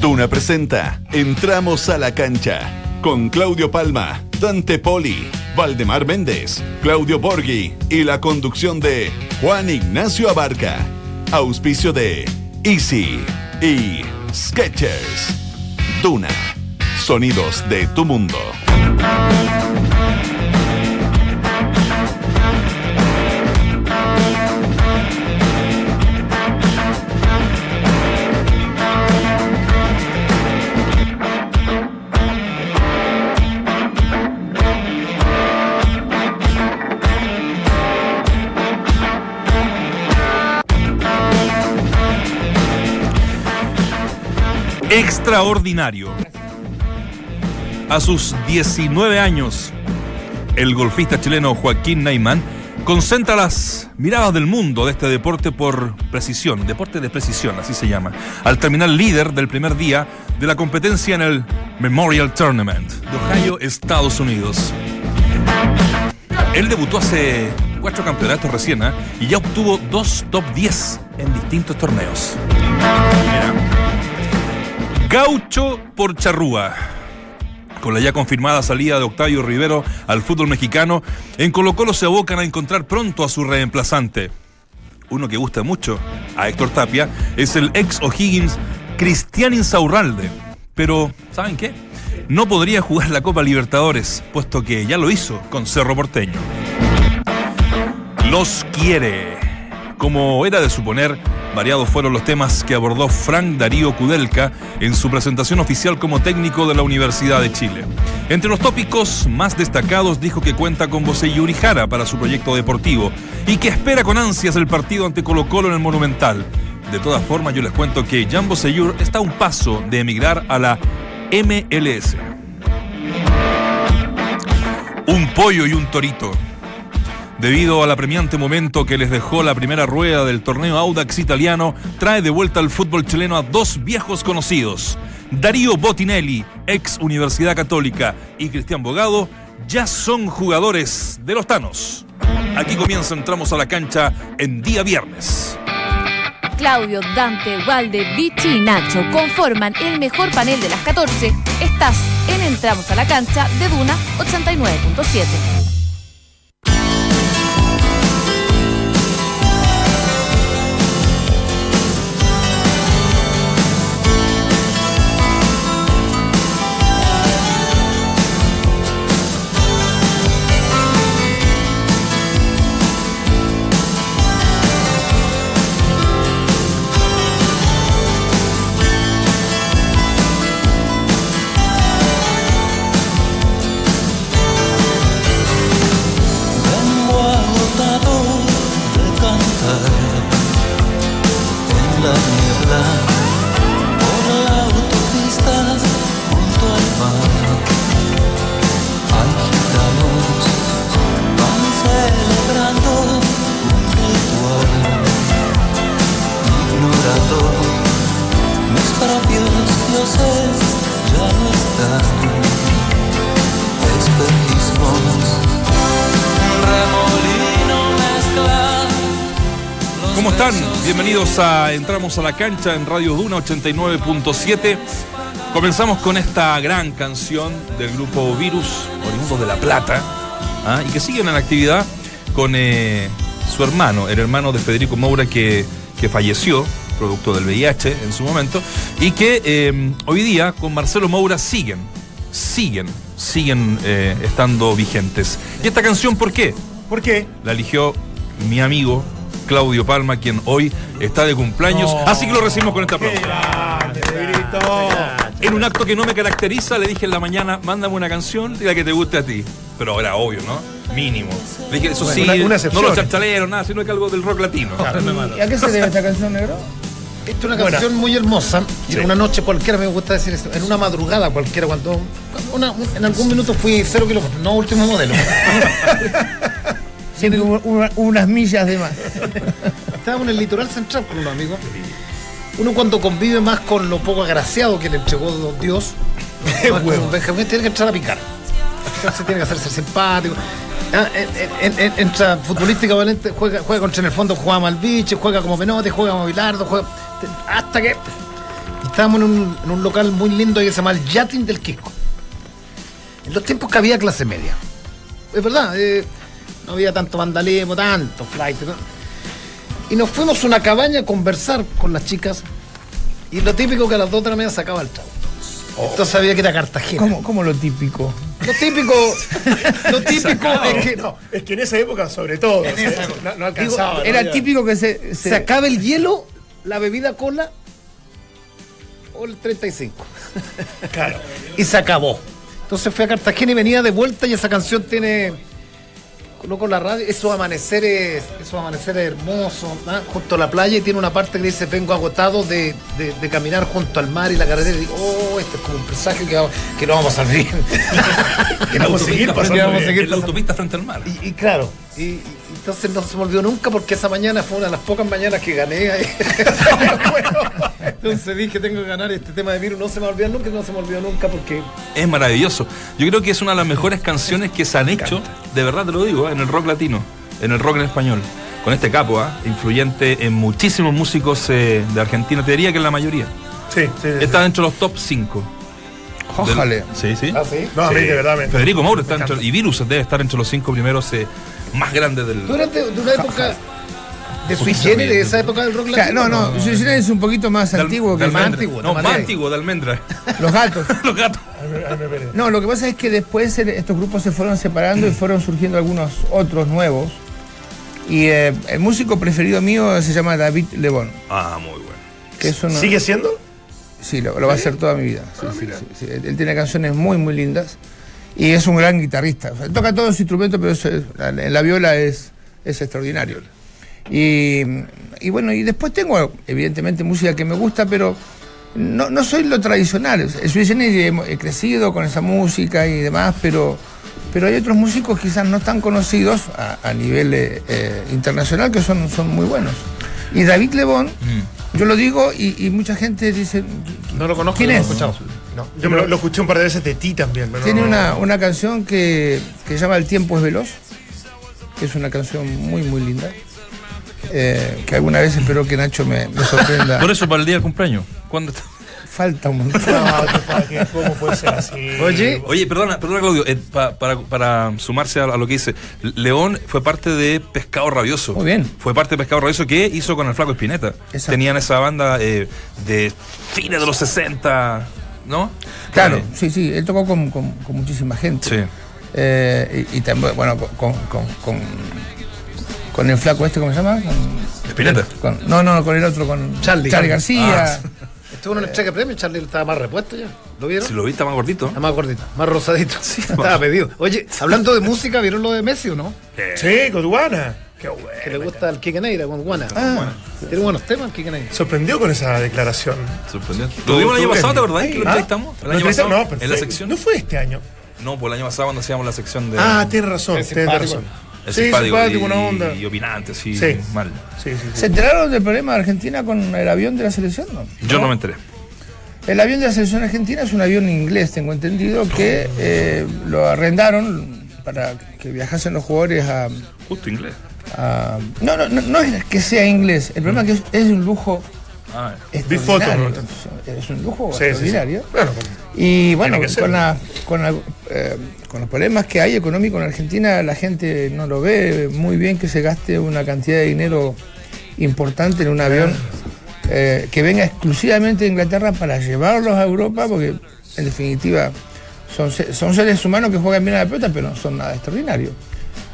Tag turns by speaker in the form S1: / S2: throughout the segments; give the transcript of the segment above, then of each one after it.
S1: Duna presenta Entramos a la cancha con Claudio Palma, Dante Poli, Valdemar Méndez, Claudio Borghi y la conducción de Juan Ignacio Abarca. Auspicio de Easy y Sketchers. Duna. Sonidos de tu mundo.
S2: Extraordinario. A sus 19 años, el golfista chileno Joaquín Neyman concentra las miradas del mundo de este deporte por precisión, deporte de precisión, así se llama, al terminar líder del primer día de la competencia en el Memorial Tournament de Ohio, Estados Unidos. Él debutó hace cuatro campeonatos recién ¿eh? y ya obtuvo dos top 10 en distintos torneos. Gaucho por Charrúa. Con la ya confirmada salida de Octavio Rivero al fútbol mexicano, en Colo Colo se abocan a encontrar pronto a su reemplazante. Uno que gusta mucho a Héctor Tapia es el ex O'Higgins Cristian Insaurralde. Pero, ¿saben qué? No podría jugar la Copa Libertadores, puesto que ya lo hizo con Cerro Porteño. Los quiere. Como era de suponer, variados fueron los temas que abordó Frank Darío Kudelka en su presentación oficial como técnico de la Universidad de Chile. Entre los tópicos más destacados dijo que cuenta con José Yuri Jara para su proyecto deportivo y que espera con ansias el partido ante Colo Colo en el Monumental. De todas formas, yo les cuento que Jan Boseyur está a un paso de emigrar a la MLS. Un pollo y un torito. Debido al apremiante momento que les dejó la primera rueda del torneo Audax italiano, trae de vuelta al fútbol chileno a dos viejos conocidos. Darío Botinelli, ex Universidad Católica, y Cristian Bogado, ya son jugadores de los Tanos. Aquí comienza, entramos a la cancha en día viernes.
S3: Claudio, Dante, Valde, Vichy y Nacho conforman el mejor panel de las 14. Estás en Entramos a la cancha de Duna 89.7.
S2: Bienvenidos a Entramos a la cancha en Radio Duna 89.7. Comenzamos con esta gran canción del grupo Virus, oriundo de La Plata, ¿ah? y que siguen en actividad con eh, su hermano, el hermano de Federico Moura que, que falleció, producto del VIH en su momento, y que eh, hoy día con Marcelo Moura siguen, siguen, siguen eh, estando vigentes. ¿Y esta canción por qué?
S4: ¿Por qué?
S2: La eligió mi amigo Claudio Palma, quien hoy está de cumpleaños. Así que lo recibimos con esta aplauso. En un acto que no me caracteriza, le dije en la mañana, mándame una canción la que te guste a ti. Pero era obvio, ¿no? Mínimo. Le dije, eso sí, no los charchaleros, nada, sino que algo del rock latino.
S4: ¿Y a qué se debe esta canción, negro?
S5: Esta es una canción muy hermosa. Y en una noche cualquiera, me gusta decir eso, en una madrugada cualquiera, cuando, en algún minuto fui cero kilómetros, no último modelo.
S4: Tiene unas millas de más.
S5: Estábamos en el litoral central con unos amigos. Uno cuando convive más con lo poco agraciado que le entregó Dios, Benjamín tiene que entrar a picar. Se tiene que hacerse simpático. Ah, entra futbolísticamente, juega, juega contra en el fondo, juega mal bicho, juega como Menote, juega como Bilardo, juega. Hasta que. estábamos en un, en un local muy lindo que se llama el Yatin del Quisco. En los tiempos que había clase media. Es verdad, eh, no había tanto vandalismo, tanto flight. ¿no? Y nos fuimos a una cabaña a conversar con las chicas. Y lo típico que a las 2 de la mañana se acaba el trago. Entonces había que ir a Cartagena.
S4: ¿Cómo, cómo lo típico?
S5: Lo típico, lo típico es que
S6: No, es que en esa época, sobre todo,
S5: En
S6: o sea,
S5: esa época.
S6: no, no alcanzaba.
S4: Era
S6: ¿no?
S4: típico que se,
S5: se acaba el hielo, la bebida cola o el 35.
S6: Claro.
S5: y se acabó. Entonces fui a Cartagena y venía de vuelta y esa canción tiene coloco la radio, esos amaneceres, esos amaneceres hermosos, ¿ah? junto a la playa y tiene una parte que dice vengo agotado de, de- de caminar junto al mar y la carretera y digo, oh, este es como un presagio que, va- que no vamos a bien.
S6: Que vamos a seguir pasando
S5: que vamos a
S6: bien.
S5: seguir
S2: en la autopista frente al mar.
S5: Y, y claro, y, y entonces no se me olvidó nunca porque esa mañana fue una de las pocas mañanas que gané ahí. Entonces dije, tengo que ganar este tema de Viru, no se me olvidó nunca, no se me olvidó nunca porque
S2: Es maravilloso. Yo creo que es una de las mejores canciones que se han hecho, de verdad te lo digo, ¿eh? en el rock latino, en el rock en español. Con este capo, ¿ah? influyente en muchísimos músicos eh, de Argentina, te diría que en la mayoría.
S6: Sí, sí, sí.
S2: Está dentro de los top 5.
S4: Ójale.
S2: Sí, sí.
S5: Ah, ¿sí?
S6: No, a mí de verdad me.
S2: Federico Mauro está entre, y Virus debe estar entre los cinco primeros eh, más grandes del.
S5: de una época de sui generis, de esa época del rock
S4: O sea,
S5: latino.
S4: no, no, Suicide es un poquito más antiguo que
S2: almendra.
S5: antiguo,
S2: No, más antiguo, de almendra.
S4: los gatos.
S2: los gatos.
S4: No, lo que pasa es que después estos grupos se fueron separando y fueron surgiendo algunos otros nuevos. Y eh, el músico preferido mío se llama David Lebón,
S2: Ah, muy bueno.
S4: que es uno-
S6: ¿Sigue siendo?
S4: Sí, lo, lo va a hacer toda mi vida. Sí, sí, sí, sí. Él él tiene canciones muy, muy lindas. Y es un gran guitarrista. O sea, toca todos los instrumentos, pero es- en la viola es, es extraordinario. Y, y bueno, y después tengo, evidentemente, música que me gusta, pero no, no soy lo tradicional. En Sui Generis he, he crecido con esa música y demás, pero, pero hay otros músicos quizás no tan conocidos a, a nivel eh, eh, internacional que son, son muy buenos. Y David Lebón, yo lo digo y, y mucha gente dice,
S5: No lo conozco,
S4: ¿Quién
S5: no lo he
S4: es?
S5: escuchado.
S6: No. Yo me lo, lo escuché un par de veces de ti también. pero
S4: Tiene
S6: no-
S4: una, una canción que, que se llama El tiempo es veloz, que es una canción muy, muy linda. eh, que alguna vez espero que Nacho me, me sorprenda.
S2: Por eso, para el día del cumpleaños. ¿Cuándo está?
S4: Falta un montón.
S6: No, ¿cómo puede ser así?
S5: Oye,
S2: Oye, perdona, perdona Claudio, eh, pa- para, para sumarse a, a lo que dice, León fue parte de Pescado Rabioso.
S4: Muy bien.
S2: Fue parte de Pescado Rabioso que hizo con el Flaco Espineta.
S4: Exacto.
S2: Tenían esa banda eh, de fines de los 60, ¿no?
S4: Claro,
S2: Eh,
S4: sí, sí, él tocó con, con- con muchísima gente.
S2: Sí.
S4: Eh, y, y también, bueno, con, con, con, con el flaco este, ¿cómo se llama?
S2: Espineta.
S4: con- no, no, con el otro, con
S5: Charlie.
S4: García.
S2: Ah,
S5: estuvo en una entrega de premios, Charlie estaba más repuesto ya. ¿Lo vieron?
S2: Si lo viste más gordito.
S5: Está más gordito, más rosadito. estaba pedido. Oye, hablando de música, ¿vieron lo de Messi o no?
S6: Sí, con. Qué bueno.
S5: Que le gusta al Kike Neira con Guana.
S4: Ah.
S5: Tiene buenos temas el Kike Neira.
S6: Sorprendió con esa declaración.
S2: Sorprendente. Lo dimos el año pasado, ¿te acordás? que lo
S6: ¿Ah?
S2: entrevistamos? El
S6: ¿Lo
S2: año pasado.
S6: No, perfecto.
S2: en la sección.
S6: No fue este año.
S2: No, pues el año pasado cuando hacíamos la sección de.
S6: Ah, tienes razón,
S5: Es
S6: tienes razón.
S2: es
S6: Sí,
S2: simpático,
S6: simpático,
S2: y,
S6: buena onda.
S2: y opinante, sí,
S6: Sí.
S2: mal.
S6: Sí, sí, sí.
S4: ¿Se enteraron del problema de Argentina con el avión de la selección? No.
S2: Yo no me enteré.
S4: El avión de la selección argentina es un avión inglés, tengo entendido, que eh, lo arrendaron para que viajasen los jugadores a,
S2: Justo inglés.
S4: a- No, no, no, no es que sea inglés, el problema es que es, es un lujo
S2: Ah,
S6: Vi fotos,
S4: extraordinario.
S6: ¿no?
S4: Es un lujo
S6: Sí, sí, sí.
S4: extraordinario.
S6: Bueno,
S4: Y bueno, la, con, la- eh, con los problemas que hay económicos en Argentina, la gente no lo ve muy bien que se gaste una cantidad de dinero importante en un avión eh, que venga exclusivamente de Inglaterra para llevarlos a Europa, porque en definitiva son, se- son seres humanos que juegan bien a la pelota, pero no son nada extraordinario.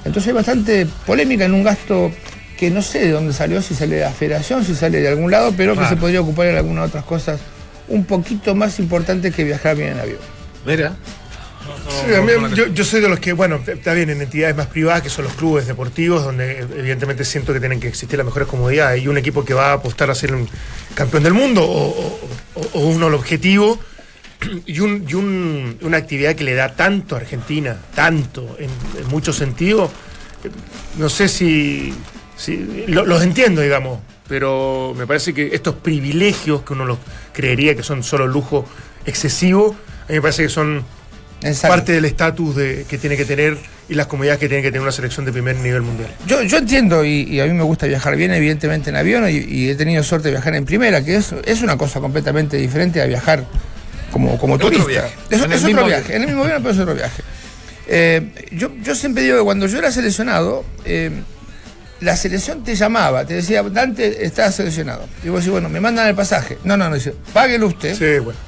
S4: Entonces hay bastante polémica en un gasto que no sé de dónde salió, si sale de la federación, si sale de algún lado, pero que se podría ocupar en algunas otras cosas un poquito más importantes que viajar bien en avión.
S5: Mira.
S6: Sí, a mí- yo, yo soy de los que, bueno, está bien, en entidades más privadas que son los clubes deportivos, donde evidentemente siento que tienen que existir las mejores comodidades y un equipo que va a apostar a ser un campeón del mundo o, o- o- o uno el objetivo y, un- y un- una actividad que le da tanto a Argentina, tanto en, en muchos sentidos, eh, no sé si, si- lo- los entiendo, digamos, pero me parece que estos privilegios que uno los creería que son solo lujo excesivo, a mí me parece que son
S4: Exacto.
S6: parte del estatus de- que tiene que tener y las comodidades que tiene que tener una selección de primer nivel mundial.
S4: Yo, yo entiendo y, a mí me gusta viajar bien, evidentemente en avión y, he tenido suerte de viajar en primera, que es, es una cosa completamente diferente a viajar como, como turista. Es, otro viaje, en el mismo avión pero es otro viaje. Eh, yo, yo siempre digo que cuando yo era seleccionado, eh, la selección te llamaba, te decía, Dante, estás seleccionado. Y vos decís, bueno, me mandan el pasaje. No, no, no, dice, páguelo usted.
S6: Sí, bueno,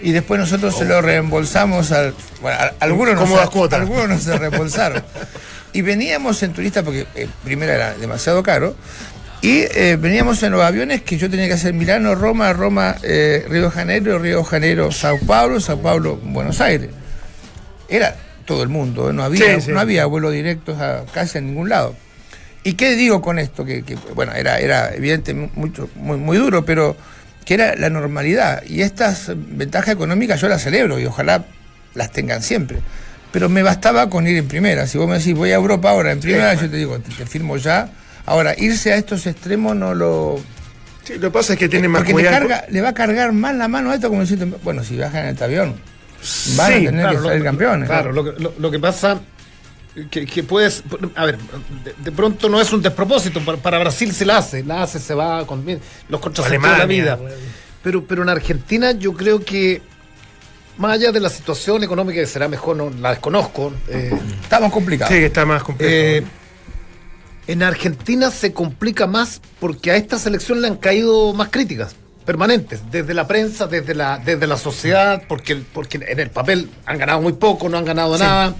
S4: y después nosotros se lo reembolsamos al, bueno, algunos, nos, algunos nos se reembolsaron. y veníamos en turista porque eh, primero era demasiado caro. Y eh, veníamos en los aviones que yo tenía que hacer Milano, Roma, Roma, eh, Río de Janeiro, Río de Janeiro, Sao Paulo, Sao Paulo, Buenos Aires. Era todo el mundo, no había, no había vuelos directos a casi a ningún lado. ¿Y qué digo con esto? Que, bueno, era, era evidente mucho, muy, muy duro, pero que era la normalidad. Y estas ventajas económicas yo las celebro y ojalá las tengan siempre. Pero me bastaba con ir en primera. Si vos me decís, voy a Europa ahora en primera, yo te digo, te, firmo ya. Ahora, irse a estos extremos no lo...
S6: Sí, lo que pasa es que tiene más
S4: Porque le, carga, le va a cargar más la mano a esto como diciendo, bueno, si viajan en este avión, van a tener que salir campeones.
S5: Claro, lo que, lo que pasa que, puedes, a ver, de, pronto no es un despropósito, para, Brasil se la hace, la hace, se va con los contrasentidos de la vida. Pero, pero en Argentina yo creo que, más allá de la situación económica que será mejor, no la desconozco.
S4: Eh, está más complicado.
S6: Sí, está más complicado. Eh,
S5: en Argentina se complica más porque a esta selección le han caído más críticas permanentes, desde la prensa, desde la, desde la sociedad, porque, porque en el papel han ganado muy poco, no han ganado nada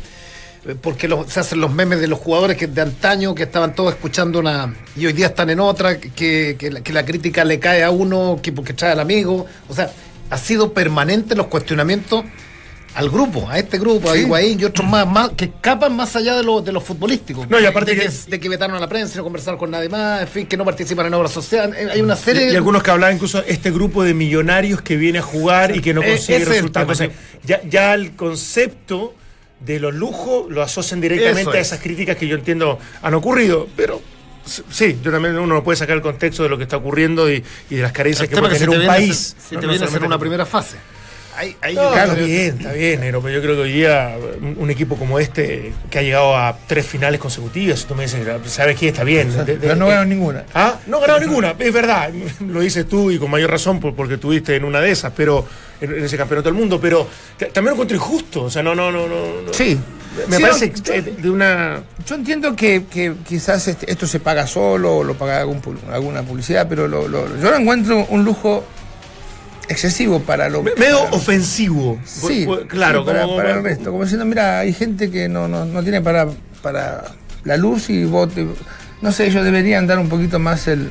S5: porque se hacen los memes de los jugadores que de antaño que estaban todos escuchando una y hoy día están en otra, que, que, la, crítica le cae a uno que porque trae al amigo. O sea, ha sido permanente los cuestionamientos al grupo, a este grupo, a Higuaín y otros más, más, que escapan más allá de lo, de los futbolísticos.
S6: No, y aparte
S5: de que, de que vetaron a la prensa, no conversaron con nadie más, en fin, que no participan en obras sociales. Eh, hay una serie.
S6: Y, algunos que hablaban incluso este grupo de millonarios que viene a jugar y que no eh, consigue resultados. ya, ya el concepto de los lujos lo asocian directamente a esas críticas que yo entiendo han ocurrido, pero sí, yo también uno no puede sacar el contexto de lo que está ocurriendo y, de las carencias que puede tener un país.
S5: Si te viene a hacer una primera fase.
S6: Está bien, está bien, pero yo creo que hoy día un, equipo como este que ha llegado a tres finales consecutivas, tú me dices, ¿sabes qué? Está bien.
S4: pero no ganado ninguna.
S6: Ah, no ganado ninguna, es verdad, lo dices tú y con mayor razón porque tuviste en una de esas, pero en, ese campeonato del mundo, pero también lo encuentro injusto. O sea, no, no, no, no.
S4: Sí.
S6: Me parece de una.
S4: Yo entiendo que, quizás este, esto se paga solo o lo paga alguna publicidad, pero lo, yo lo encuentro un lujo excesivo para lo
S6: medio ofensivo.
S4: Sí claro para, el resto como diciendo mira hay gente que no, no, tiene para para la luz y vos no sé ellos deberían dar un poquito más el,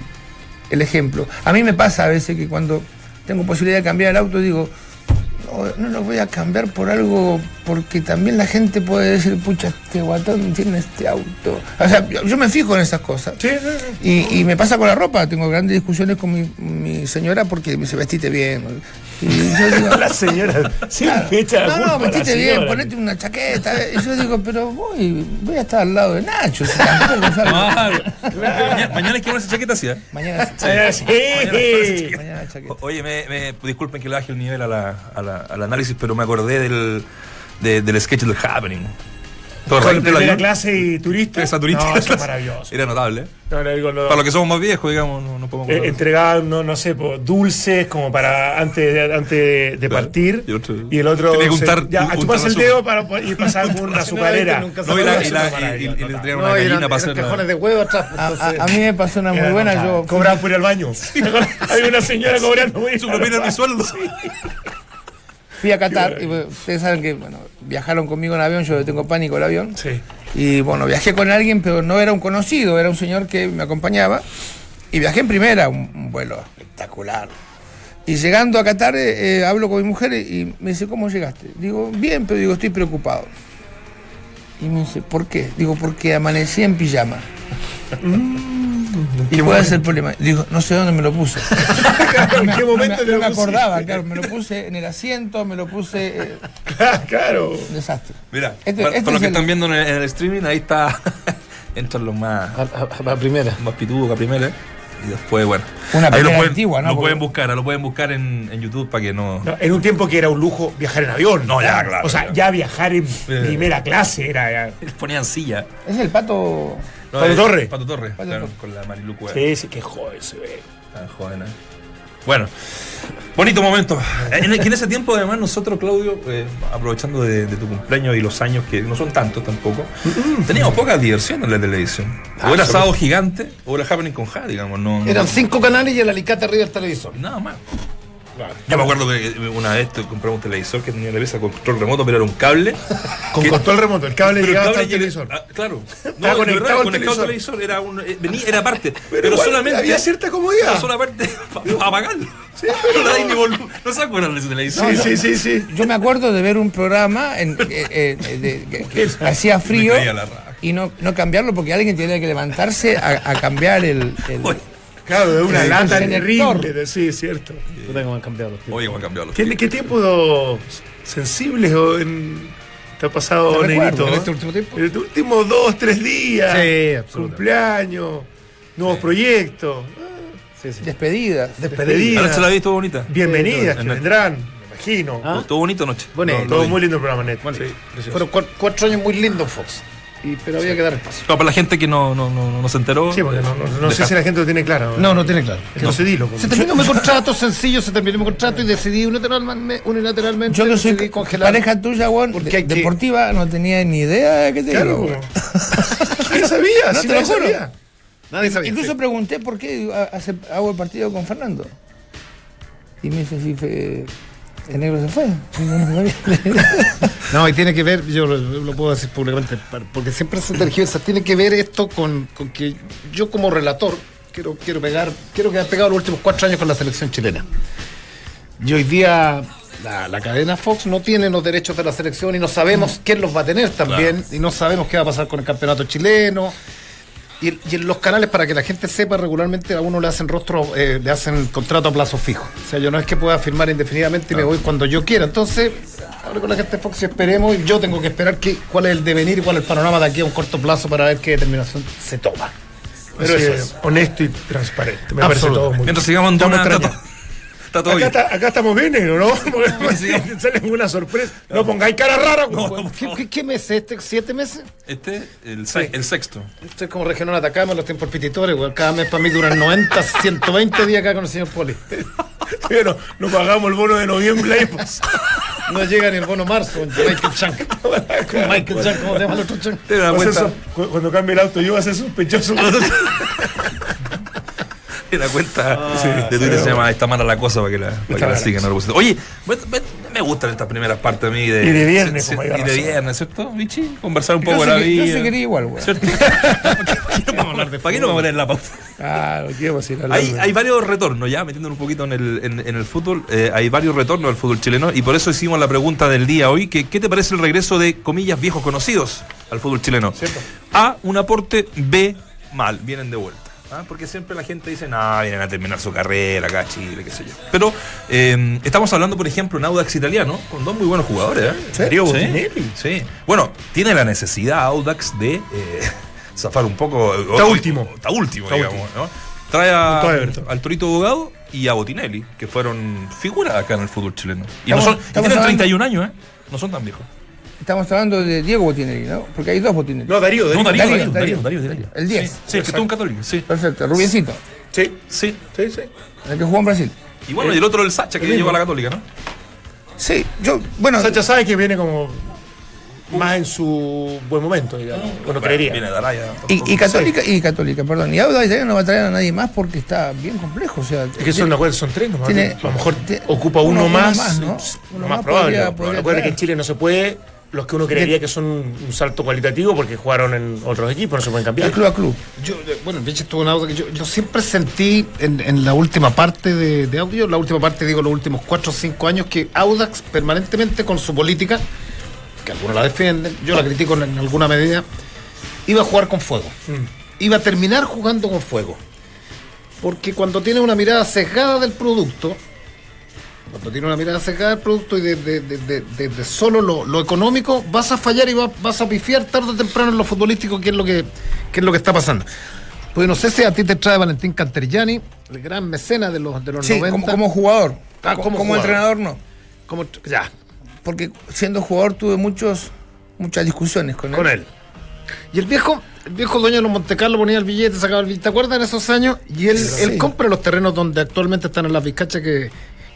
S4: el ejemplo. A mí me pasa a veces que cuando tengo posibilidad de cambiar el auto, digo, no, lo voy a cambiar por algo, porque también la gente puede decir, pucha, este guatón tiene este auto. O sea, yo me fijo en esas cosas. Y, me pasa con la ropa, tengo grandes discusiones con mi, señora porque me dice, vestite bien.
S6: Y yo digo, la señora siempre
S4: No, no, vestite bien, ponete una chaqueta. Y yo digo, pero voy, voy a estar al lado de Nacho. Si tampoco
S2: claro. Mañana, hay que ponerse chaqueta, ¿sí?
S4: ¿eh? Mañana
S6: sí.
S2: Mañana, chaqueta. Oye, me, me, disculpen que le baje el nivel a la, a la, al análisis, pero me acordé del, de, del sketch del Happening.
S6: Con primera clase y turista.
S2: Esa turista.
S6: No, eso es maravilloso.
S2: Era notable. para los que somos más viejos, digamos, no, no podemos.
S6: Eh, entregar, no, no sé, dulces como para antes de, antes de partir. Y, el otro.
S2: Tenía que untar,
S6: ya, a chuparse el dedo para y pasar con una azucarera.
S2: No, y, la, y, la, y, le entregaron una gallina para hacer.
S5: cajones de huevo atrás.
S4: A, mí me pasó una muy buena. Yo
S6: cobraban por ir al baño. Hay una señora cobrando
S2: su propina en mi sueldo.
S4: Fui a Qatar y ustedes saben que bueno, viajaron conmigo en avión, yo tengo pánico al avión.
S6: Sí.
S4: Y bueno, viajé con alguien, pero no era un conocido, era un señor que me acompañaba. Y viajé en primera, un, vuelo espectacular. Y llegando a Qatar, eh, eh, hablo con mi mujer y me dice, ¿cómo llegaste? Digo, bien, pero digo, estoy preocupado. Y me dice, ¿por qué? Digo, porque amanecí en pijama. ¿Y cuál es el problema? Digo, no sé dónde me lo puse.
S6: ¿En qué momento
S4: no, me, acordaba, claro, me lo puse en el asiento, me lo puse.
S6: Eh, claro.
S4: Desastre.
S2: Mira, este, para, este los que están viendo en el, streaming, ahí está. Entran los más.
S5: A, a, primera.
S2: Más pitudos, a primera. Y después, bueno.
S4: Una
S2: ahí lo
S4: pelea
S2: pueden,
S4: antigua, ¿no?
S2: Lo
S4: Porque-
S2: pueden buscar, lo pueden buscar en, en YouTube para que no.
S6: No, en un tiempo que era un lujo viajar en avión.
S2: No, ya, claro,
S6: O sea,
S2: claro.
S6: ya viajar en
S2: Eh.
S6: primera clase era. ya-
S2: Les ponían silla.
S4: Es el pato.
S2: No,
S6: Pato Torre.
S2: Pato Torre,
S4: Pato
S2: claro,
S4: Torre.
S2: con la Marilu Cueva.
S6: Sí, sí, que joder se ve.
S2: Tan joven, ¿eh? Bueno, bonito momento. En, en ese tiempo, además, nosotros, Claudio, eh, aprovechando de, de tu cumpleaños y los años que no son tantos tampoco, teníamos poca diversión en la televisión. O era Sábado Gigante o era Happening con Ja, digamos. No, no-
S5: Eran cinco canales y el alicate arriba del televisor.
S2: Nada más. Yo me acuerdo que una vez compramos un televisor que tenía la pieza con control remoto, pero era un cable.
S6: Con
S2: que-
S6: control remoto, el cable
S2: pero
S6: llegaba hasta el televisor.
S2: ah, claro. Verdad,
S6: conectado al televisor.
S2: televisor. Era, un, eh, venía, era parte. Pero,
S6: igual
S2: solamente.
S6: había cierta comodidad.
S2: Era solamente para apagarlo. no ni volumen. No se acuerdan de ese televisor.
S6: Sí, sí, sí, sí.
S4: Yo me acuerdo de ver un programa en, eh, eh, de- que, que hacía frío y no, no cambiarlo porque alguien tenía que levantarse a, a cambiar el.
S6: Claro, de una lata terrible. Sí, es cierto.
S5: Tengo que han cambiado los tiempos.
S2: Oye, cómo han cambiado los
S6: ¿Qué, qué tiempos sensibles o en- te ha pasado, Negrito?
S5: ¿En este último tiempo?
S6: En estos últimos dos, tres días.
S5: Sí, absolutamente.
S6: Cumpleaños, nuevos proyectos,
S5: Sí, sí.
S4: Despedidas.
S6: despedidas.
S2: ¿Ahora se la vi todo bonita?
S6: Bienvenidas
S2: Sí,
S6: que vendrán, me imagino.
S5: Ah.
S2: ¿Estuvo bonito anoche?
S5: Bonito.
S2: No, lo
S6: Todo muy lindo el programa, Net.
S5: Bueno, fueron cua- cuatro años muy lindos Fox. Y, pero había que dar espacio.
S2: No, para la gente que no, no, no, no se enteró.
S6: Sí, porque no, no- no sé si la gente lo tiene claro.
S5: No, no tiene claro.
S6: Entonces dilo.
S5: Se terminó mi contrato, sencillo, se terminó mi contrato y decidí unilateralmente, unilateralmente
S4: Yo que soy
S5: congelar.
S4: pareja tuya, Juan,
S5: Porque
S4: de-
S5: hay que-
S4: deportiva, no tenía ni idea de qué te
S6: Claro.
S4: digo.
S6: ¿Quién sabía?
S4: No,
S6: Si
S4: te lo
S6: nadie
S4: juro.
S6: sabía.
S5: Nadie sabía.
S4: Incluso
S5: sí.
S4: pregunté por qué hago el partido con Fernando. Y me dice, sí, fue, el negro se fue. No
S5: y tiene que ver, yo lo, lo puedo decir públicamente, porque siempre se tergiversa, tiene que ver esto con, con que yo como relator quiero, quiero pegar, quiero quedar pegado los últimos cuatro años con la selección chilena. Y hoy día la, la cadena Fox no tiene los derechos de la selección y no sabemos quién los va a tener también, y no sabemos qué va a pasar con el campeonato chileno. Y, y en los canales, para que la gente sepa, regularmente a uno le hacen rostro, eh, le hacen contrato a plazo fijo. O sea, yo no es que pueda firmar indefinidamente y me voy cuando yo quiera. Entonces, hable con la gente de Fox y esperemos. Y yo tengo que esperar que, cuál es el devenir y cuál es el panorama de aquí a un corto plazo para ver qué determinación se toma. Pero
S6: Así
S5: eso
S6: es,
S5: es.
S6: honesto y transparente. Me parece todo muy
S2: Mientras sigamos en está, todo-
S6: Acá,
S2: bien.
S6: está- acá estamos bien, ¿no? Porque sale una sorpresa. No pongáis cara rara.
S2: No,
S6: güey.
S2: por
S5: ¿Qué, qué, qué mes es este? ¿Siete meses?
S2: Este, el, se- el sexto.
S5: Estoy como regional Atacama en los tiempos pititores, güey. Cada mes para mí duran 90, 120 días acá con el señor Poli.
S6: Pero no pagamos el bono de noviembre ahí, pues.
S5: No llega ni el bono marzo con Michael Chang. Con Michael Chang, ¿cómo se llama el otro Chang?
S6: Cuando cambie el auto, yo voy a ser sospechoso.
S2: das cuenta de Twitter se llama Está mala la cosa para que la, para que la
S6: mala
S2: sigan. propósito. Oye, me, gustan estas primeras partes a mí de.
S6: Y de viernes, como
S2: Y de viernes, ¿cierto, Vichy? Conversar un poco de la
S4: que- yo
S2: vida.
S4: sé que eres igual, güey.
S2: ¿Cierto? ¿Para qué no vamos a hablar de ¿Para qué no poner la pauta?
S6: Ah, lo quiero.
S2: Hay, hay varios retornos, ya metiéndonos un poquito en el, en, en el fútbol, eh, hay varios retornos al fútbol chileno y por eso hicimos la pregunta del día hoy, que ¿qué te parece el regreso de, comillas, viejos conocidos al fútbol chileno? A, un aporte, B, mal, vienen de vuelta. ¿Ah? Porque siempre la gente dice, no, vienen a terminar su carrera acá a Chile, qué sé yo. Pero eh, estamos hablando, por ejemplo, en Audax italiano, con dos muy buenos jugadores. ¿eh?
S6: serio,
S2: Sí,
S6: Botinelli?
S2: Sí. Bueno, tiene la necesidad Audax de eh, zafar un poco.
S6: Está último.
S2: Está último,
S6: Está
S2: digamos. ¿no? Trae a- al Torito Abogado y a Botinelli, que fueron figuras acá en el fútbol chileno. Y, no son, y tienen
S4: hablando-
S2: 31 años, ¿eh? No son tan viejos.
S4: Estamos hablando de Diego Botinelli, ¿no? Porque hay dos Botinelli.
S6: No, Darío, Darío.
S2: Darío,
S4: Darío,
S2: Darío, Darío,
S4: Darío.
S2: Darío, Darío.
S4: El 10.
S2: Sí, sí, que estuvo en Católica, sí.
S4: Perfecto, Rubiencito,
S6: Sí,
S2: Sí.
S6: sí, sí.
S4: el que jugó en Brasil.
S2: Y bueno, y el otro el Sacha, que llegó a la Católica, ¿no?
S4: Sí, yo, bueno,
S6: Sacha sabe que viene como más en su buen momento, digamos. Uno creería.
S2: Viene de Araya.
S4: y, y Católica, y Católica, perdón. Y Audax Italiano no va a traer a nadie más porque está bien complejo. O sea,
S6: Es que son, acuérdate, son tres nomás.
S4: Tiene-
S6: a lo mejor
S4: tiene-
S6: ocupa
S4: uno-
S6: uno,
S4: uno
S6: más.
S4: más, ¿no?
S6: es
S4: Uno
S6: lo
S4: más
S6: más probable.
S4: podría-
S6: Pero
S4: podría
S6: Acuérdate que en Chile no se puede. Los que uno creería que son un salto cualitativo porque jugaron en otros equipos, no se pueden cambiar.
S4: el club a club.
S5: Yo, eh, bueno, el Vichy estuvo en audio que yo, yo siempre sentí en, en la última parte de, de audio, la última parte, digo, los últimos cuatro o cinco años, que Audax permanentemente con su política, que algunos la defienden, yo la critico en, en alguna medida, iba a jugar con fuego. Iba a terminar jugando con fuego. Porque cuando tiene una mirada sesgada del producto, cuando tiene una mirada sesgada del producto y de, de- de- solo lo, lo económico, vas a fallar y va- vas a pifiar tarde o temprano en lo futbolístico, que es lo que, que es lo que está pasando. Pues no sé si a ti te trae Valentín Canteriani, el gran mecena de los, de los
S4: Sí,
S5: 90.
S4: como, como jugador.
S5: Ah,
S4: Co-
S5: como
S4: como,
S5: jugador.
S4: entrenador no.
S5: Como- ya,
S4: Porque siendo jugador tuve muchos muchas discusiones con él.
S5: con él. Y el viejo, el viejo dueño de los Montecarlo ponía el billete, sacaba el billete. ¿Te acuerdas en esos años? Y él,
S4: Sí.
S5: él compra los terrenos donde actualmente están en las Vizcachas que,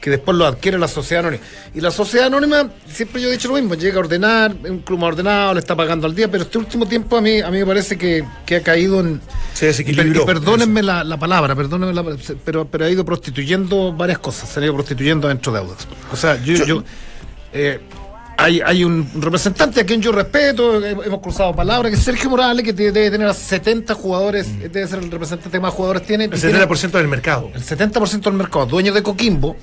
S5: que después los adquiere la sociedad anónima. Y la sociedad anónima, siempre yo he dicho lo mismo, llega a ordenar, un club más ordenado, le está pagando al día, pero este último tiempo a mí, a mí me parece que, que ha caído en.
S6: Se desequilibró.
S5: y perdónenme la, la palabra, perdónenme la, pero, pero ha ido prostituyendo varias cosas, se han ido prostituyendo dentro de Audax. O sea, yo, yo, eh, hay, hay un representante a quien yo respeto, hemos cruzado palabras, que es Sergio Morales, que debe tener a 70 jugadores,
S6: Mm.
S5: debe ser el representante que más jugadores tiene.
S6: El
S5: y tiene
S6: 70% del mercado.
S5: el 70% del mercado, dueño de Coquimbo.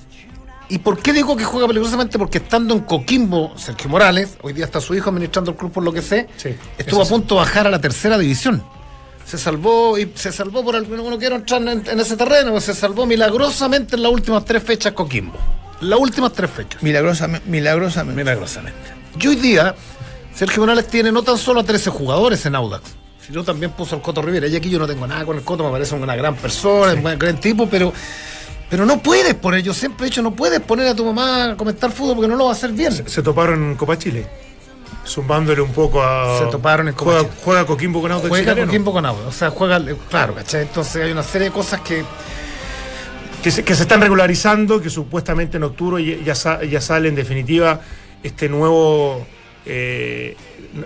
S5: ¿Y por qué digo que juega peligrosamente? Porque estando en Coquimbo, Sergio Morales, hoy día está su hijo administrando el club por lo que sé,
S6: Sí,
S5: estuvo a punto de bajar a la tercera división. Se salvó y se salvó por algo, no quiero entrar en, en ese terreno, se salvó milagrosamente en las últimas tres fechas Coquimbo. Las últimas tres fechas.
S4: Milagrosamente. milagrosamente.
S5: Milagrosamente. Y hoy día, Sergio Morales tiene no tan solo a 13 jugadores en Audax, sino también puso al Coto Rivera. Y aquí yo no tengo nada con el Coto, me parece una gran persona, un gran tipo, pero, pero no puedes por ello. Siempre he dicho, no puedes poner a tu mamá a comentar fútbol porque no lo va a hacer bien.
S6: Se, se toparon en Copa Chile. Zumbándole un poco a.
S5: Se toparon en Copa
S6: juega,
S5: Chile.
S6: Juega Coquimbo con Audax
S5: Juega
S6: chileno.
S5: Coquimbo con Audax. O sea, juega, claro, ¿cachai? Entonces hay una serie de cosas que.
S6: que se, que se están regularizando, que supuestamente en octubre ya, ya, ya sale en definitiva este nuevo. eh,